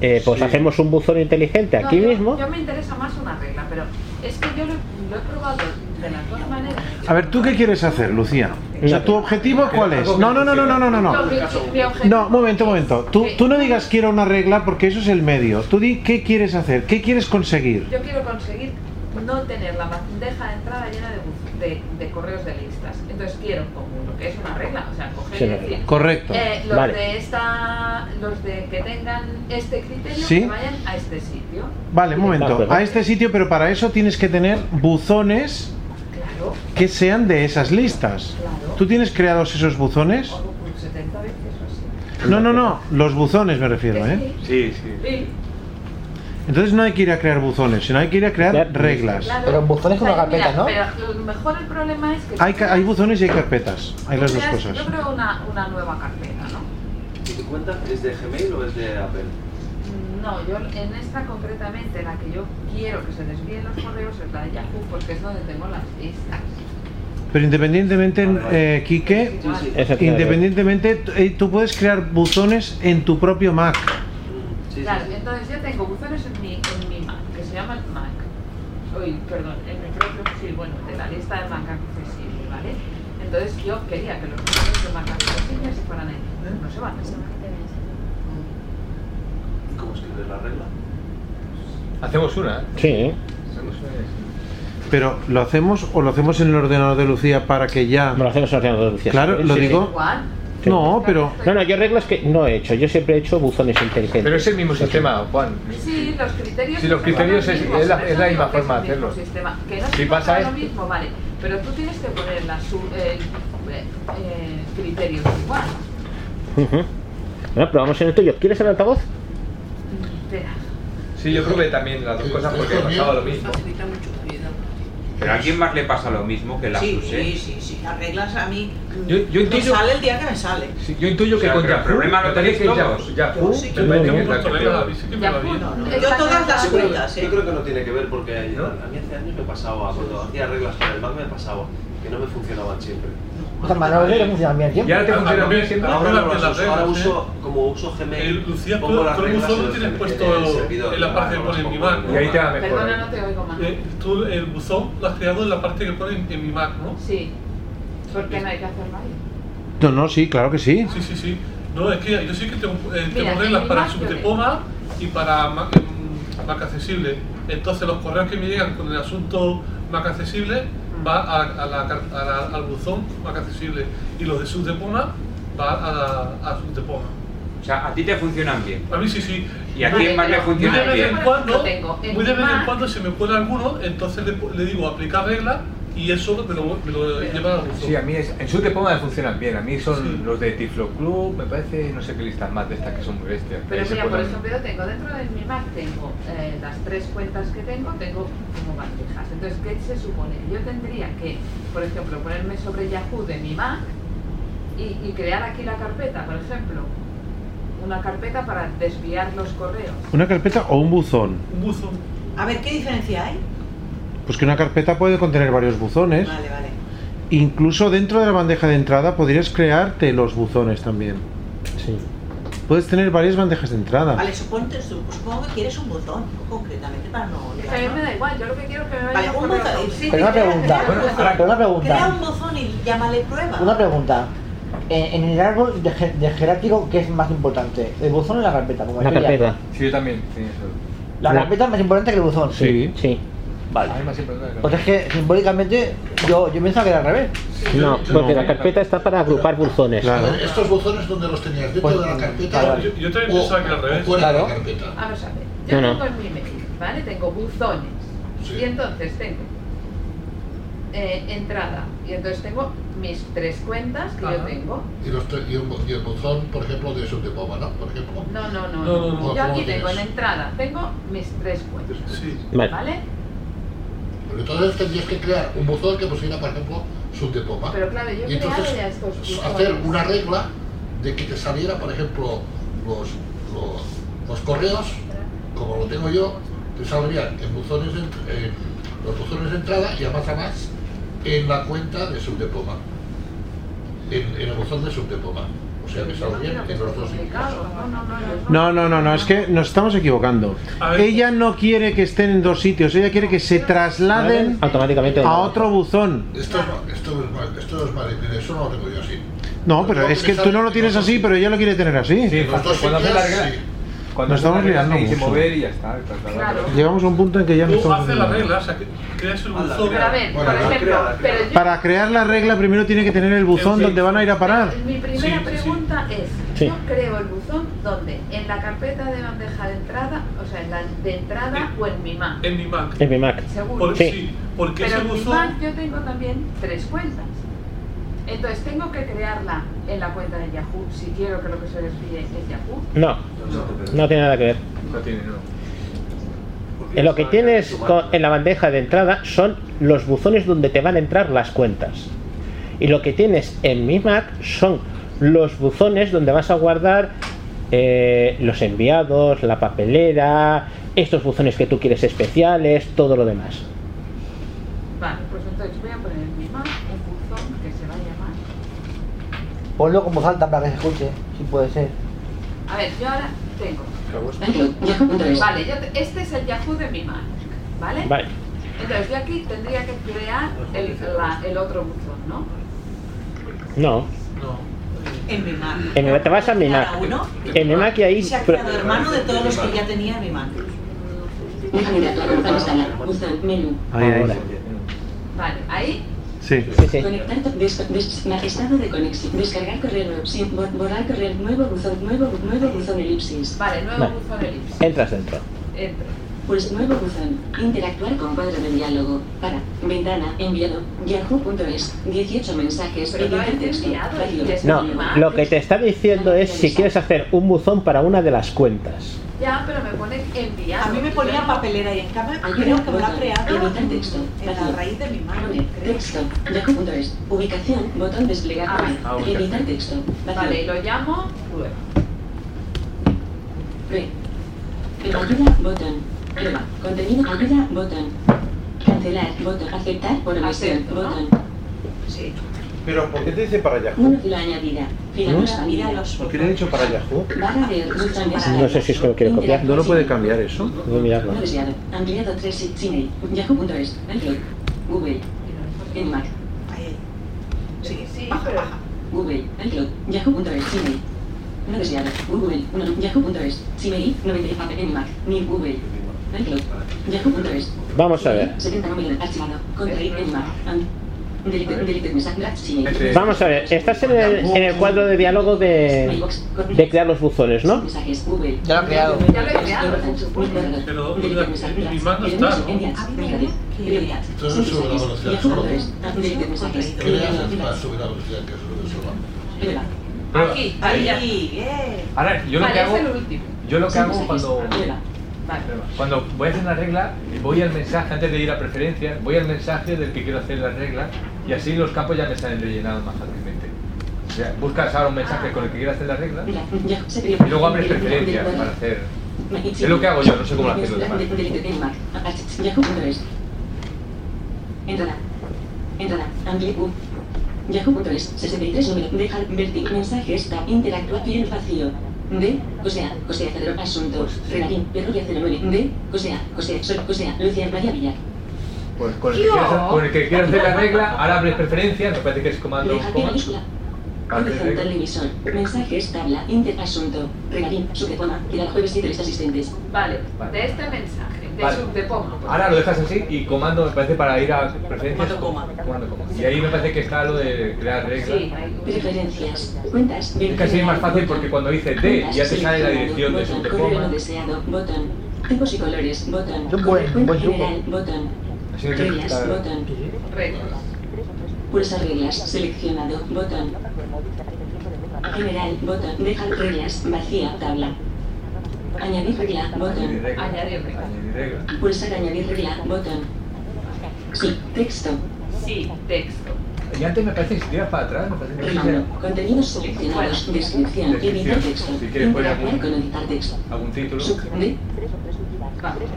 Eh, pues Sí. hacemos un buzón inteligente No, aquí yo, mismo. Yo me interesa más una regla, pero es que yo lo, lo he probado de las dos maneras. A ver, ¿tú qué quieres hacer, Lucía? O sea, ¿tu objetivo cuál es? No, no, no, no, no, no, no. No, No, momento, momento. Tú, tú no digas quiero una regla porque eso es el medio. Tú di qué quieres hacer, qué quieres conseguir. Yo quiero conseguir no tener la bandeja de entrada llena de, de, de correos de listas. Entonces quiero como lo que es una regla, o sea, coger Sí, y decir, regla. Correcto. eh, los Vale. de esta, los de que tengan este criterio Sí. que vayan a este sitio. Vale, un momento. A este sitio, pero para eso tienes que tener buzones que sean de esas listas. ¿Tú tienes creados esos buzones? o 70 veces o así. No, no, no. Los buzones me refiero, ¿eh? Sí, sí. Entonces no hay que ir a crear buzones, sino hay que ir a crear reglas. Pero buzones con O sea, una carpeta, mira, ¿no? Pero lo mejor el problema es que Hay, hay buzones y hay carpetas. Hay las dos cosas. Yo creo una, una nueva carpeta, ¿no? ¿Y tu cuenta es de Gmail o es de Apple? No, yo en esta concretamente, la que yo quiero que se desvíen los correos es la de Yahoo, porque es donde tengo las listas. Pero independientemente, eh, Quique, independientemente, eh, tú puedes crear buzones en tu propio Mac. claro, entonces yo tengo buzones en mi, en mi Mac, que se llama el Mac. Uy, perdón, en mi propio, sí, bueno, de la lista de Mac accesible, ¿vale? Entonces yo quería que los buzones de Mac accesible se fueran ahí. No se van. ¿Y cómo escribes la regla? Hacemos una, ¿eh? Sí. Hacemos una y así. Pero ¿lo hacemos o lo hacemos en el ordenador de Lucía para que ya... Lo hacemos en el ordenador de Lucía. Claro, Sí, lo sí. digo... Igual. No, pero... No, no, yo reglas que no he hecho. Yo siempre he hecho buzones inteligentes. Pero es el mismo sistema, Juan. Sí, los criterios. Sí, los criterios es- mismos, es la- es misma es forma de hacerlo. sistema. Que no Si pasa lo mismo, vale. Pero tú tienes que poner las eh, eh, criterios igual. Ujú. Bueno, probamos en el tuyo. ¿Quieres el altavoz? Espera. Sí, yo probé también las dos cosas porque pasaba lo mismo. Facilita mucho la vida. Pero a alguien más le pasa lo mismo que las Sí, usé. sí, sí, sí. Las reglas a mí Yo- yo me intuyo- sale el día que me sale. Sí, yo intuyo O que sea, con pero el Yahoo, problema lo me tenéis que. Yahoo, Yo sí que me que tengo es la que puesto peor. reglas, a mí sí que me va bien. No, no, Está yo todas las cuentas, Yo ¿eh? creo que no tiene que ver porque a mí hace años me pasaba, cuando hacía reglas para el Mac me pasaba, que no me funcionaban siempre. Funcionan bien siempre. ¿Y ahora te funciona bien siempre? Ahora no Las las uso, ahora reglas, uso, como uso Gmail, El Lucía, pongo las reglas buzón en lo el tienes puesto en el servidor, en la parte que pone en mi Mac. Y ahí te va mejor. Perdona, ¿eh? no te oigo más. Eh, tú el buzón lo has creado en la parte que pone en, en mi Mac, ¿no? Sí. ¿Por qué no hay que hacerlo ahí? No, no, sí, claro que sí. Sí, sí, sí. No, es que yo sí que tengo, eh, Mira, tengo en reglas para Subdepoma y para Mac, em, Mac accesible. Entonces los correos que me llegan con el asunto Mac accesible va a, a la car- a la- al buzón Mac accesible y los de Subdepoma va a, la, a Subdepoma. O sea, a ti te funcionan bien. A mí sí, sí. ¿Y a quién más le Muy funciona de vez bien? muy de vez en cuando se me cuela alguno, entonces le, le digo aplicar regla y eso me lo, me lo lleva buzón. Sí, a mí es, en su Tepoma me funcionan bien. A mí son Sí. los de Tiflo Club, me parece, no sé qué listas más de estas que son muy bestias. Pero mira, por ejemplo, yo tengo dentro de mi Mac, tengo eh, las tres cuentas que tengo, tengo como bandejas. Entonces, ¿qué se supone? Yo tendría que, por ejemplo, ponerme sobre Yahoo de mi Mac y, y crear aquí la carpeta, por ejemplo. Una carpeta para desviar los correos. ¿Una carpeta o un buzón? Un buzón. A ver, ¿qué diferencia hay? Pues que una carpeta puede contener varios buzones. Vale, vale. Incluso dentro de la bandeja de entrada podrías crearte los buzones también. Sí. Puedes tener varias bandejas de entrada. Vale, suponte, su- supongo que quieres un buzón, concretamente, para no a mí me da igual, yo lo que quiero es que me Vale, vayan los un buzón. sí. Pero una pregunta, crea un buzón. pero una pregunta. Crea un buzón y llámale prueba. Una pregunta. En, en el árbol de, de jerárquico, ¿qué es más importante? ¿El buzón o la carpeta? Como decía. carpeta. Sí, yo también eso. La La- carpeta es más importante que el buzón. Sí. Sí. Vale. Pues es que simbólicamente yo, yo pienso que era al revés. No, porque la carpeta está para agrupar buzones. Claro. ver, ¿Estos botones donde los tenías? ¿Dentro Pues, de la carpeta? claro. Yo, yo también pensaba que al o revés. fuera de Claro. la carpeta? Vamos a ver, yo No, no. tengo en mi mail, ¿vale? Tengo buzones. Sí. Y entonces tengo eh, entrada. Y entonces tengo mis tres cuentas que yo tengo. Y, los tre- y, un, bo- y el buzón, por ejemplo, de esos de bomba, ¿no? Por ejemplo. No, no, no. No, no, no. Yo aquí ¿Cómo tengo en entrada, tengo mis tres cuentas. Sí. Vale. Pero entonces tendrías que crear un buzón que pusiera, por ejemplo, sub de poma. Pero claro, yo y entonces creado ya estos buzones. hacer una regla de que te saliera, por ejemplo, los, los, los correos, como lo tengo yo, te saldrían en buzones de, los buzones de entrada y a más a más en la cuenta de sub de poma. en, en el buzón de subdepoma. O sea, me sale bien en los dos sitios. No, no, no, no, es que nos estamos equivocando. Ella no quiere que estén en dos sitios, ella quiere que se trasladen automáticamente a otro buzón. Esto es, esto es, mal- esto es vale, mira, eso no lo tengo yo así. No, pero es que tú no lo tienes así, pero ella lo quiere tener así. Sí, cuando hace la regla, cuando Nos estamos liando se dice mucho. mover y ya está. trasladar. Llegamos a un punto en que ya no estamos haces la haciendo regla, nada. o sea, que creas el buzón. Pero a ver, por ejemplo, pero yo, Para crear la regla primero tiene que tener el buzón donde van a ir a parar. mi primera pregunta es, Sí. yo creo el buzón donde, en la carpeta de bandeja de entrada, o sea, en la de entrada o en mi Mac. En mi Mac. En mi Mac. Seguro. Por- sí, porque Pero ese en mi buzón. Mac yo tengo también tres cuentas. Entonces tengo que crearla en la cuenta de Yahoo si quiero que lo que se les pide es Yahoo. No, no tiene nada que ver. No tiene, no. Lo que tienes en la bandeja de entrada son los buzones donde te van a entrar las cuentas. Y lo que tienes en mi Mac son los buzones donde vas a guardar eh, los enviados, la papelera, estos buzones que tú quieres especiales, todo lo demás. Vale, pues entonces voy a poner en mi Mac un buzón que se va a llamar. Ponlo como falta para que se escuche, si puede ser. A ver, yo ahora tengo. Vale, yo te- este es el Yahoo de mi Mac. ¿Vale? Vale. Entonces yo aquí tendría que crear el, la- el otro buzón, ¿no? No. En mi Mac. En mi Mac te vas a mi Mac. En mi Mac y ahí. Se ha creado hermano de todos los que ya tenía en mi Mac. Ahí, ahí. Vale, ahí. Sí. Conectar, des, des- estado de conexión, descargar correo nuevo, bor- borrar correo, nuevo buzón, nuevo, nuevo buzón elipsis. Vale, nuevo Vale. buzón elipsis. Entras dentro. Entro. Pues nuevo buzón, interactuar con cuadro de diálogo, para, ventana, enviado, yahoo.es, 18 mensajes, Pero no editar hay texto, No, lo que te está diciendo es si quieres hacer un buzón para una de las cuentas. Ya, pero me pone enviado. A mí me ponía papelera y en cambio Ayuda, creo que me lo ha creado texto, en la raíz de mi. Pone, texto, yahoo.es, ubicación, botón desplegar, Ah, prueba, editar texto, vacío. Vale, lo llamo prueba. Pre. Ayuda, botón. Prueba. Contenido, ayuda, botón. Cancelar, botón. Aceptar por omisión, botón. Sí. Pero ¿por qué te dice para Yahoo? ¿Mm? más familia. ¿Por qué le he dicho para Yahoo? Barra de buzones. No sé si es que lo quiere copiar. ¿No lo puede cambiar eso? Voy a mirarlo. No deseado. Ampliado 3 Gmail. Yahoo.es. Google. En Mac. Sí, Sí, pero Google. iCloud. Yahoo.es. Gmail. No deseado. Google. Yahoo.es. Gmail. 90 en Mac. Mi Google. iCloud. Yahoo.es. Vamos a ver. 70 número archivado. Contraír en Mac. Vamos a ver, estás en el, en el cuadro de diálogo de, de crear los buzones, ¿no? Ya lo he creado. Ya lo he creado, se supone. Pero mi está, ¿no? Eso sobre la velocidad solo. Velocidad que solo. Aquí, ahí. Ahora, yo lo que hago. Yo lo que hago cuando. Cuando voy a hacer una regla, voy al mensaje, antes de ir a preferencias, voy al mensaje del que quiero hacer la regla y así los campos ya me salen rellenados más fácilmente. O sea, buscas ahora un mensaje con el que quiero hacer la regla y luego abres preferencias para hacer. Es lo que hago yo, no sé cómo lo hacen los demás. Yahoo.es. Entrada. Entrada. Amplio. Yahoo.es. 63 número. Dejar vertic. Mensajes. Tab. Interactuación vacío. D. Cosea. Cosea. Asunto. Renatín. Perrugia 09. D. Cosea. Cosea. Sol. Cosea. Lucia María Villar. Pues con el, que quieras, con el que quieras hacer la regla, ahora abres preferencias, me parece que es comando Dejar coma. película. Abres Horizontal regla. televisor. Mensajes. Tabla. Inter. Asunto. Renatín. Subdepoma. Tirada jueves 7 los asistentes. Vale, Vale. de este mensaje, de Vale. subdepoma. Ahora lo dejas así y comando me parece para ir a preferencias. Comando coma. Comando coma. Y ahí me parece que está lo de crear reglas. Sí. Preferencias. Cuentas. Es es más fácil porque cuando dice D ya te sale la dirección de Correo no deseado. Botón. Tipos y colores. Botón. Un buen- Cuenta buen truco. general. Botón. Reglas. Botón. Reglas. Pulsa reglas. Seleccionado. Botón. General. Botón. Dejar reglas. Vacía. Tabla. Añadir regla. Botón. Añadir regla. Pulsar añadir regla. Botón. Sí. Texto. Sí, texto. Y antes me parece que si tiras para atrás, me parece que era Contenidos seleccionados. Descripción. Editar texto. Si quieres poner algún- con editar texto. algún título. Sub. D.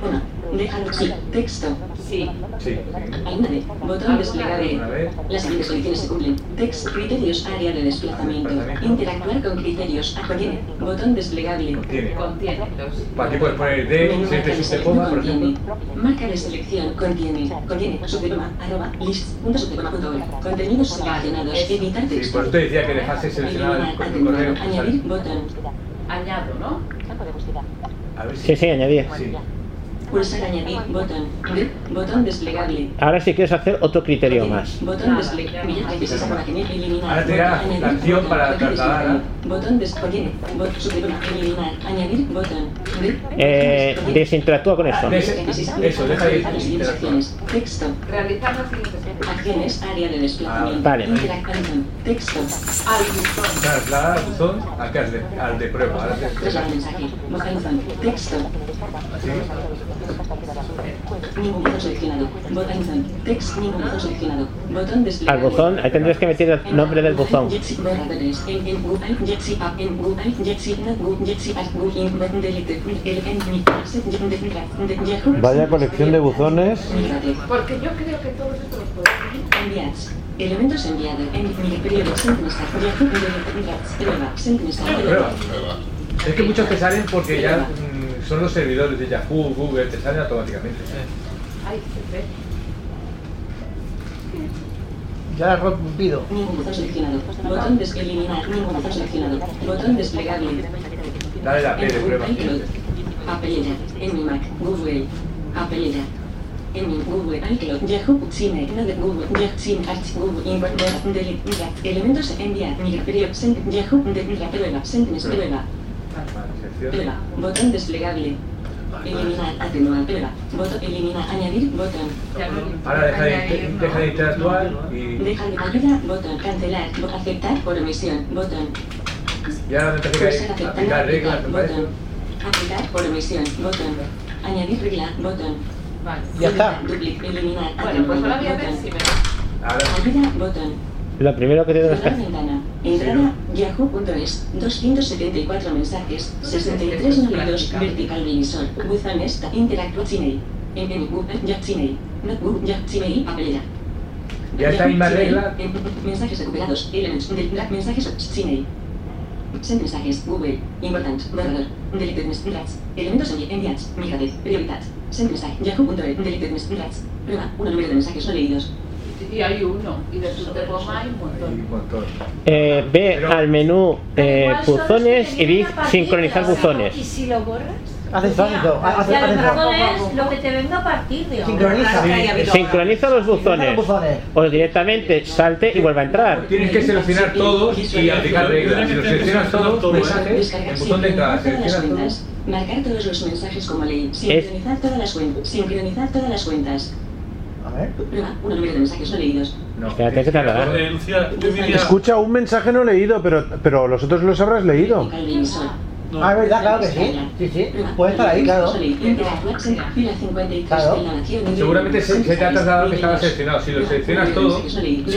Una. Déjalo sí. Texto. Sí. Sí. Añade. Botón desplegable. Las siguientes condiciones se cumplen. Text, criterios, área de desplazamiento. Interactuar con criterios. Contiene. Botón desplegable. Contiene. Contiene. Aquí puedes poner de se coma, por contiene. ejemplo. Marca de selección. Contiene. Contiene. Subtema. Arroba. List. Punto subtema. Punto org. Contenidos seleccionados. Editar Sí, texto. por eso te decía que dejase seleccionado el, correo. Añadir botón. Añado, ¿no? A ver Sí, sí, añadir. Sí. Pulsar añadir botón. Botón desplegable. Ahora si quieres hacer otro criterio más. Botón desplegable. Ahora te da la acción para trasladar a- Botón desplegable. Botón. Añadir botón. Eh, desinteractúa con esto. Eso, deja de. Texto. Realizar las siguientes Acciones. Área de desplazamiento. Vale. Texto. Al buzón. Trasladar al buzón al de, al de prueba. Mensaje. Botón. Texto. Ningún botón seleccionado. Botón. Text. Ningún botón seleccionado. Botón Al buzón, ahí tendrías que meter el nombre del buzón. Vaya colección de buzones. Porque yo creo que todos estos los podemos. Enviados. Elementos enviados. En mi periodo. Es que muchos te salen porque ya mm, son los servidores de Yahoo, Google, te salen automáticamente. Ay, se Ya he rompido. Ningún botón. Botón eliminar. Desplegable. Dale la P de En prueba. Mi Mac. Google. En mi Google iCloud. Yahoo. No de Google. Yahoo. Arch. Google. Delete. Elementos enviar. Mira. Periodo. Send. Yahoo. De mira. Prueba. Sentence. Prueba. Prueba. Botón desplegable. Eliminar. Atenuar. Prueba. Botón. Eliminar. Añadir. Botón. Ahora deja de, deja de interactuar y, Deja de ayuda. Botón. Cancelar. Aceptar por omisión. Botón. y ahora me parece que Pulsar hay aceptar. aplicar reglas. Botón. Aplicar por omisión. Botón. Añadir regla. Botón. Vale. Ya está. Dupli- eliminar. Bueno, pues ahora voy a ver si me. Ahora, Ayuda. Botón. Lo primero que tienes que hacer. ventana. Entrada yahoo.es. 274 mensajes. 63 nódulos. Vertical divisor. Buzones. ta- Interactua Gmail. En Gmail. No Google. Ya Gmail. Papelera. Ya esta misma regla. en- Mensajes recuperados. Elements. Del black mensajes. Gmail. Send mensajes. Google. Important. Borrador. Deleted messages. Elementos envi- enviados. Migrade. Prioridad. Send mensaje. Yahoo.es. Deleted messages. Prueba. Un número de mensajes no leídos. Y hay uno. Y de su tema hay un montón. Eh, ve al menú eh, buzones y di sincronizar buzones. ¿Y si lo borras? Hace sonido. Hace Y a lo hace mejor es lo que te venga a partir de ahora. Sincroniza. Sincroniza los buzones. O directamente salte y vuelve a entrar. Tienes que seleccionar todos y aplicar reglas. Si lo seleccionas todos, mensajes, Descargar el botón de entrada, sincronizar todas las seleccionas todo. cuentas. Marcar todos los mensajes como ley. Sincronizar todas las cuentas. Sincronizar todas las cuentas. A ver. Prueba. Un número de mensajes no leídos. Espérate que tardará. Escucha, un mensaje no leído, pero, pero los otros los habrás leído. Ah, es verdad, claro que sí. Sí, sí. Puede estar ahí, claro. Interactuar sin fila 53 Claro. Seguramente se, se te ha trasladado que estaba seleccionado. Si lo seleccionas todo, no leídos.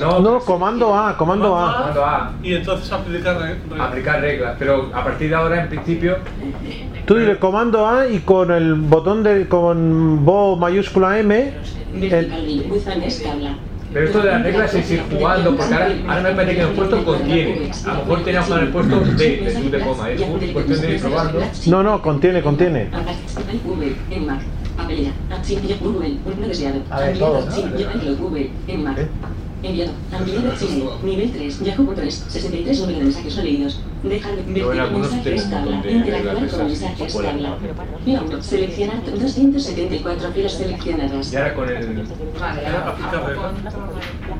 no, No, comando A, comando A. comando A, Y entonces aplicar re- re- aplicar reglas. Pero a partir de ahora, en principio, <laughs> Tú dile comando A y con el botón de con Bo mayúscula M. Pero esto de las reglas es ir jugando, porque ahora, ahora me parece que hemos puesto contiene. A lo mejor teníamos que haber puesto de, de de coma. Es cuestión de ir probando. No, no, contiene, contiene. En. A ver, todo, ¿no? Enviado, enviado, Gmail, nivel 3, Yahoo.es, 63 número de mensajes no leídos. Dejar de ver mensajes, tabla, interactuar con mensajes, tabla. ¿no? Fila 1, seleccionar 274 filas seleccionadas. Y ahora con el.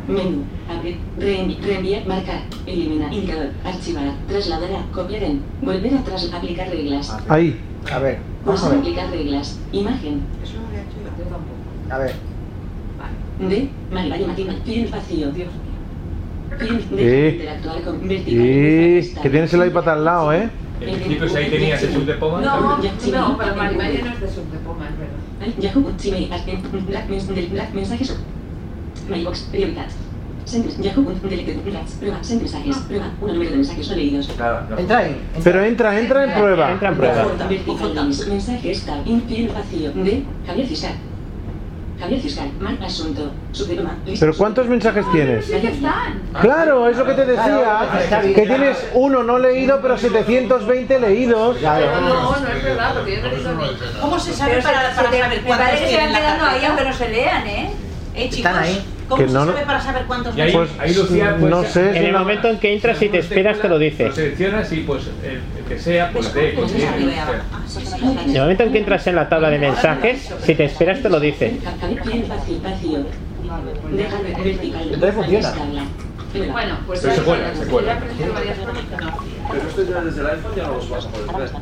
Menú, abrir, reenvi- reenviar, marcar, eliminar, indicador, archivar, trasladar copiar en, volver a tras, aplicar reglas. Ahí. A ver. Vamos a aplicar reglas, imagen, A ver. De María Matina, field vacío. Field Sí. de interactuar con vertical. Y que tienes el iPad al lado, ¿eh? En principio, si ahí tenías el sub de poma. No, no, pero Marimaria no es de subdepoma, es verdad. Yahoo, Gmail, Black, mens- del Black mensajes, Mailbox, prioridad. Send, Yahoo, delete, Rats, prueba, send mensajes, prueba, un número de mensajes no leídos. Entra ahí. Pero entra, entra en prueba. Entra en prueba. Mensajes, tab, infiel vacío, de Javier Fiscal. Javier Fiscal, mal asunto, subtema, lista. Pero ¿cuántos mensajes tienes? Sí que están. Claro, es lo que te decía, que tienes uno no leído, pero 720 leídos. No, no es verdad, porque yo he leído. ¿Cómo se sabe para, para saber me cuántos parece que se tienen van la quedando ahí carpeta? aunque no se lean, ¿eh? Eh, chicos, Están ahí. ¿cómo Que se no sabe para saber cuántos Y ahí, Pues, ahí Lucía, pues, no sé, En el momento en que entras y te esperas te lo dice. Lo seleccionas y pues el, que sea, pues de contiene. o sea. En el momento en que entras en la tabla de mensajes, si te esperas te lo dice. Entonces funciona. Bueno, pues se cuela, se cuela. Pero esto ya desde el iPhone ya no los vas a poder ver. Que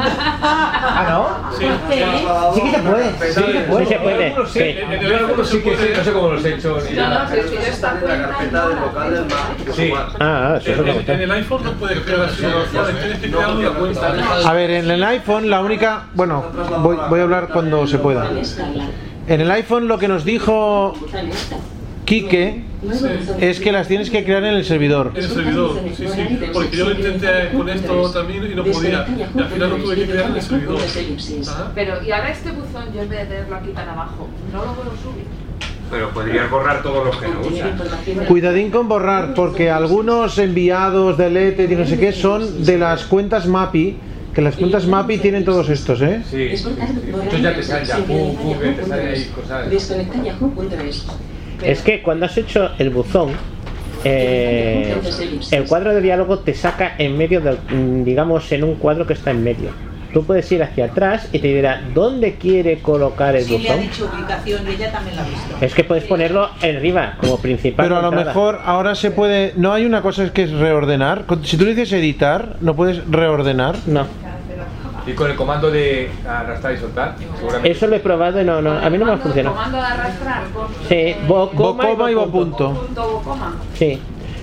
Ah, Sí, ¿no? Sí que se puede. Sí que se Sí puede. se puede. Sí, sí. algunos sí que sí, no sé cómo los he hecho ni No, no, nada. que yo esta Está en la carpeta del local del Mac. que Sí. igual. Ah, eso es En, lo en- en el iPhone no puedes que crear una cuenta. A ver, en el iPhone la única... Bueno, voy, voy a hablar cuando se pueda. En el iPhone lo que nos dijo Quique es que las tienes que crear en el servidor. En el servidor, sí, sí, porque yo lo intenté con esto también y no podía. Y al final lo tuve que crear en el servidor. Ajá. Pero, y ahora este buzón, yo en vez de tenerlo aquí tan abajo, no lo puedo subir. Pero podrías borrar todos los que no usas. Cuidadín con borrar, porque algunos enviados, delete y no sé qué son de las cuentas MAPI, que las cuentas MAPI tienen todos estos, ¿eh? Sí, sí, sí. Entonces ya te salen ya, te salen ahí cosas. Desconecta yahoo.es. Es que cuando has hecho el buzón, eh, el cuadro de diálogo te saca en medio del, mm, digamos, en un cuadro que está en medio. Tú puedes ir hacia atrás y te dirá dónde quiere colocar el Sí, le ha buzón. dicho ubicación y ella también lo ha visto. Es que puedes ponerlo arriba como principal. Pero a lo entrada. mejor ahora se puede... No hay una cosa que es reordenar. Si tú le dices editar, ¿no puedes reordenar? No. Y con el comando de arrastrar y soltar, seguramente. Eso lo he probado y no, no, a mí no me ha funcionado. Comando de arrastrar con Sí, bo, coma, y bo punto o coma. Sí.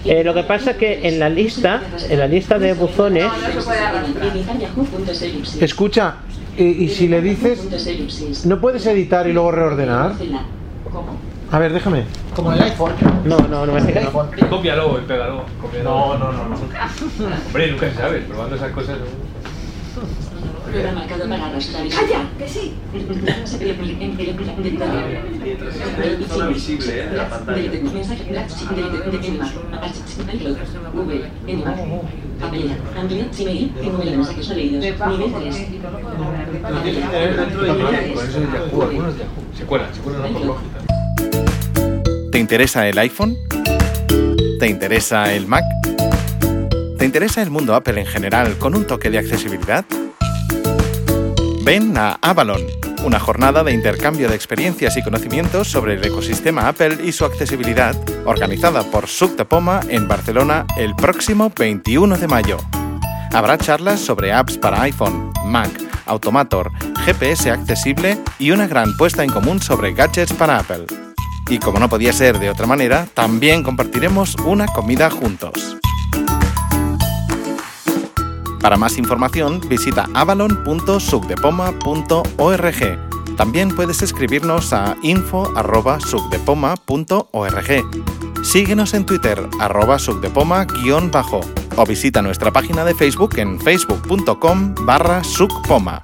Eh, lo que pasa es que en la lista, en la lista de buzones, No, no. Escucha, y, y si le dices... ¿No puedes editar y luego reordenar? ¿Cómo? A ver, déjame. Como en el iPhone. no, no, no me hace que no. Cópialo y pégalo. cópialo. No, no, no, no. Hombre, nunca se sabe, probando esas cosas. Programa marcado para arrastrar y ¡Calla! ¡Que sí! Zona visible ¿eh? de la pantalla. ¿Te interesa el iPhone? ¿Te interesa el Mac? ¿Te interesa el mundo Apple en general con un toque de accesibilidad? Ven a Avalon, una jornada de intercambio de experiencias y conocimientos sobre el ecosistema Apple y su accesibilidad, organizada por Subtapoma en Barcelona el próximo 21 de mayo. Habrá charlas sobre apps para iPhone, Mac, Automator, GPS accesible y una gran puesta en común sobre gadgets para Apple. Y como no podía ser de otra manera, también compartiremos una comida juntos. Para más información, visita avalon.subdepoma.org. También puedes escribirnos a info.subdepoma.org. Síguenos en Twitter, arroba subdepoma-bajo, o visita nuestra página de Facebook en facebook.com barra subpoma.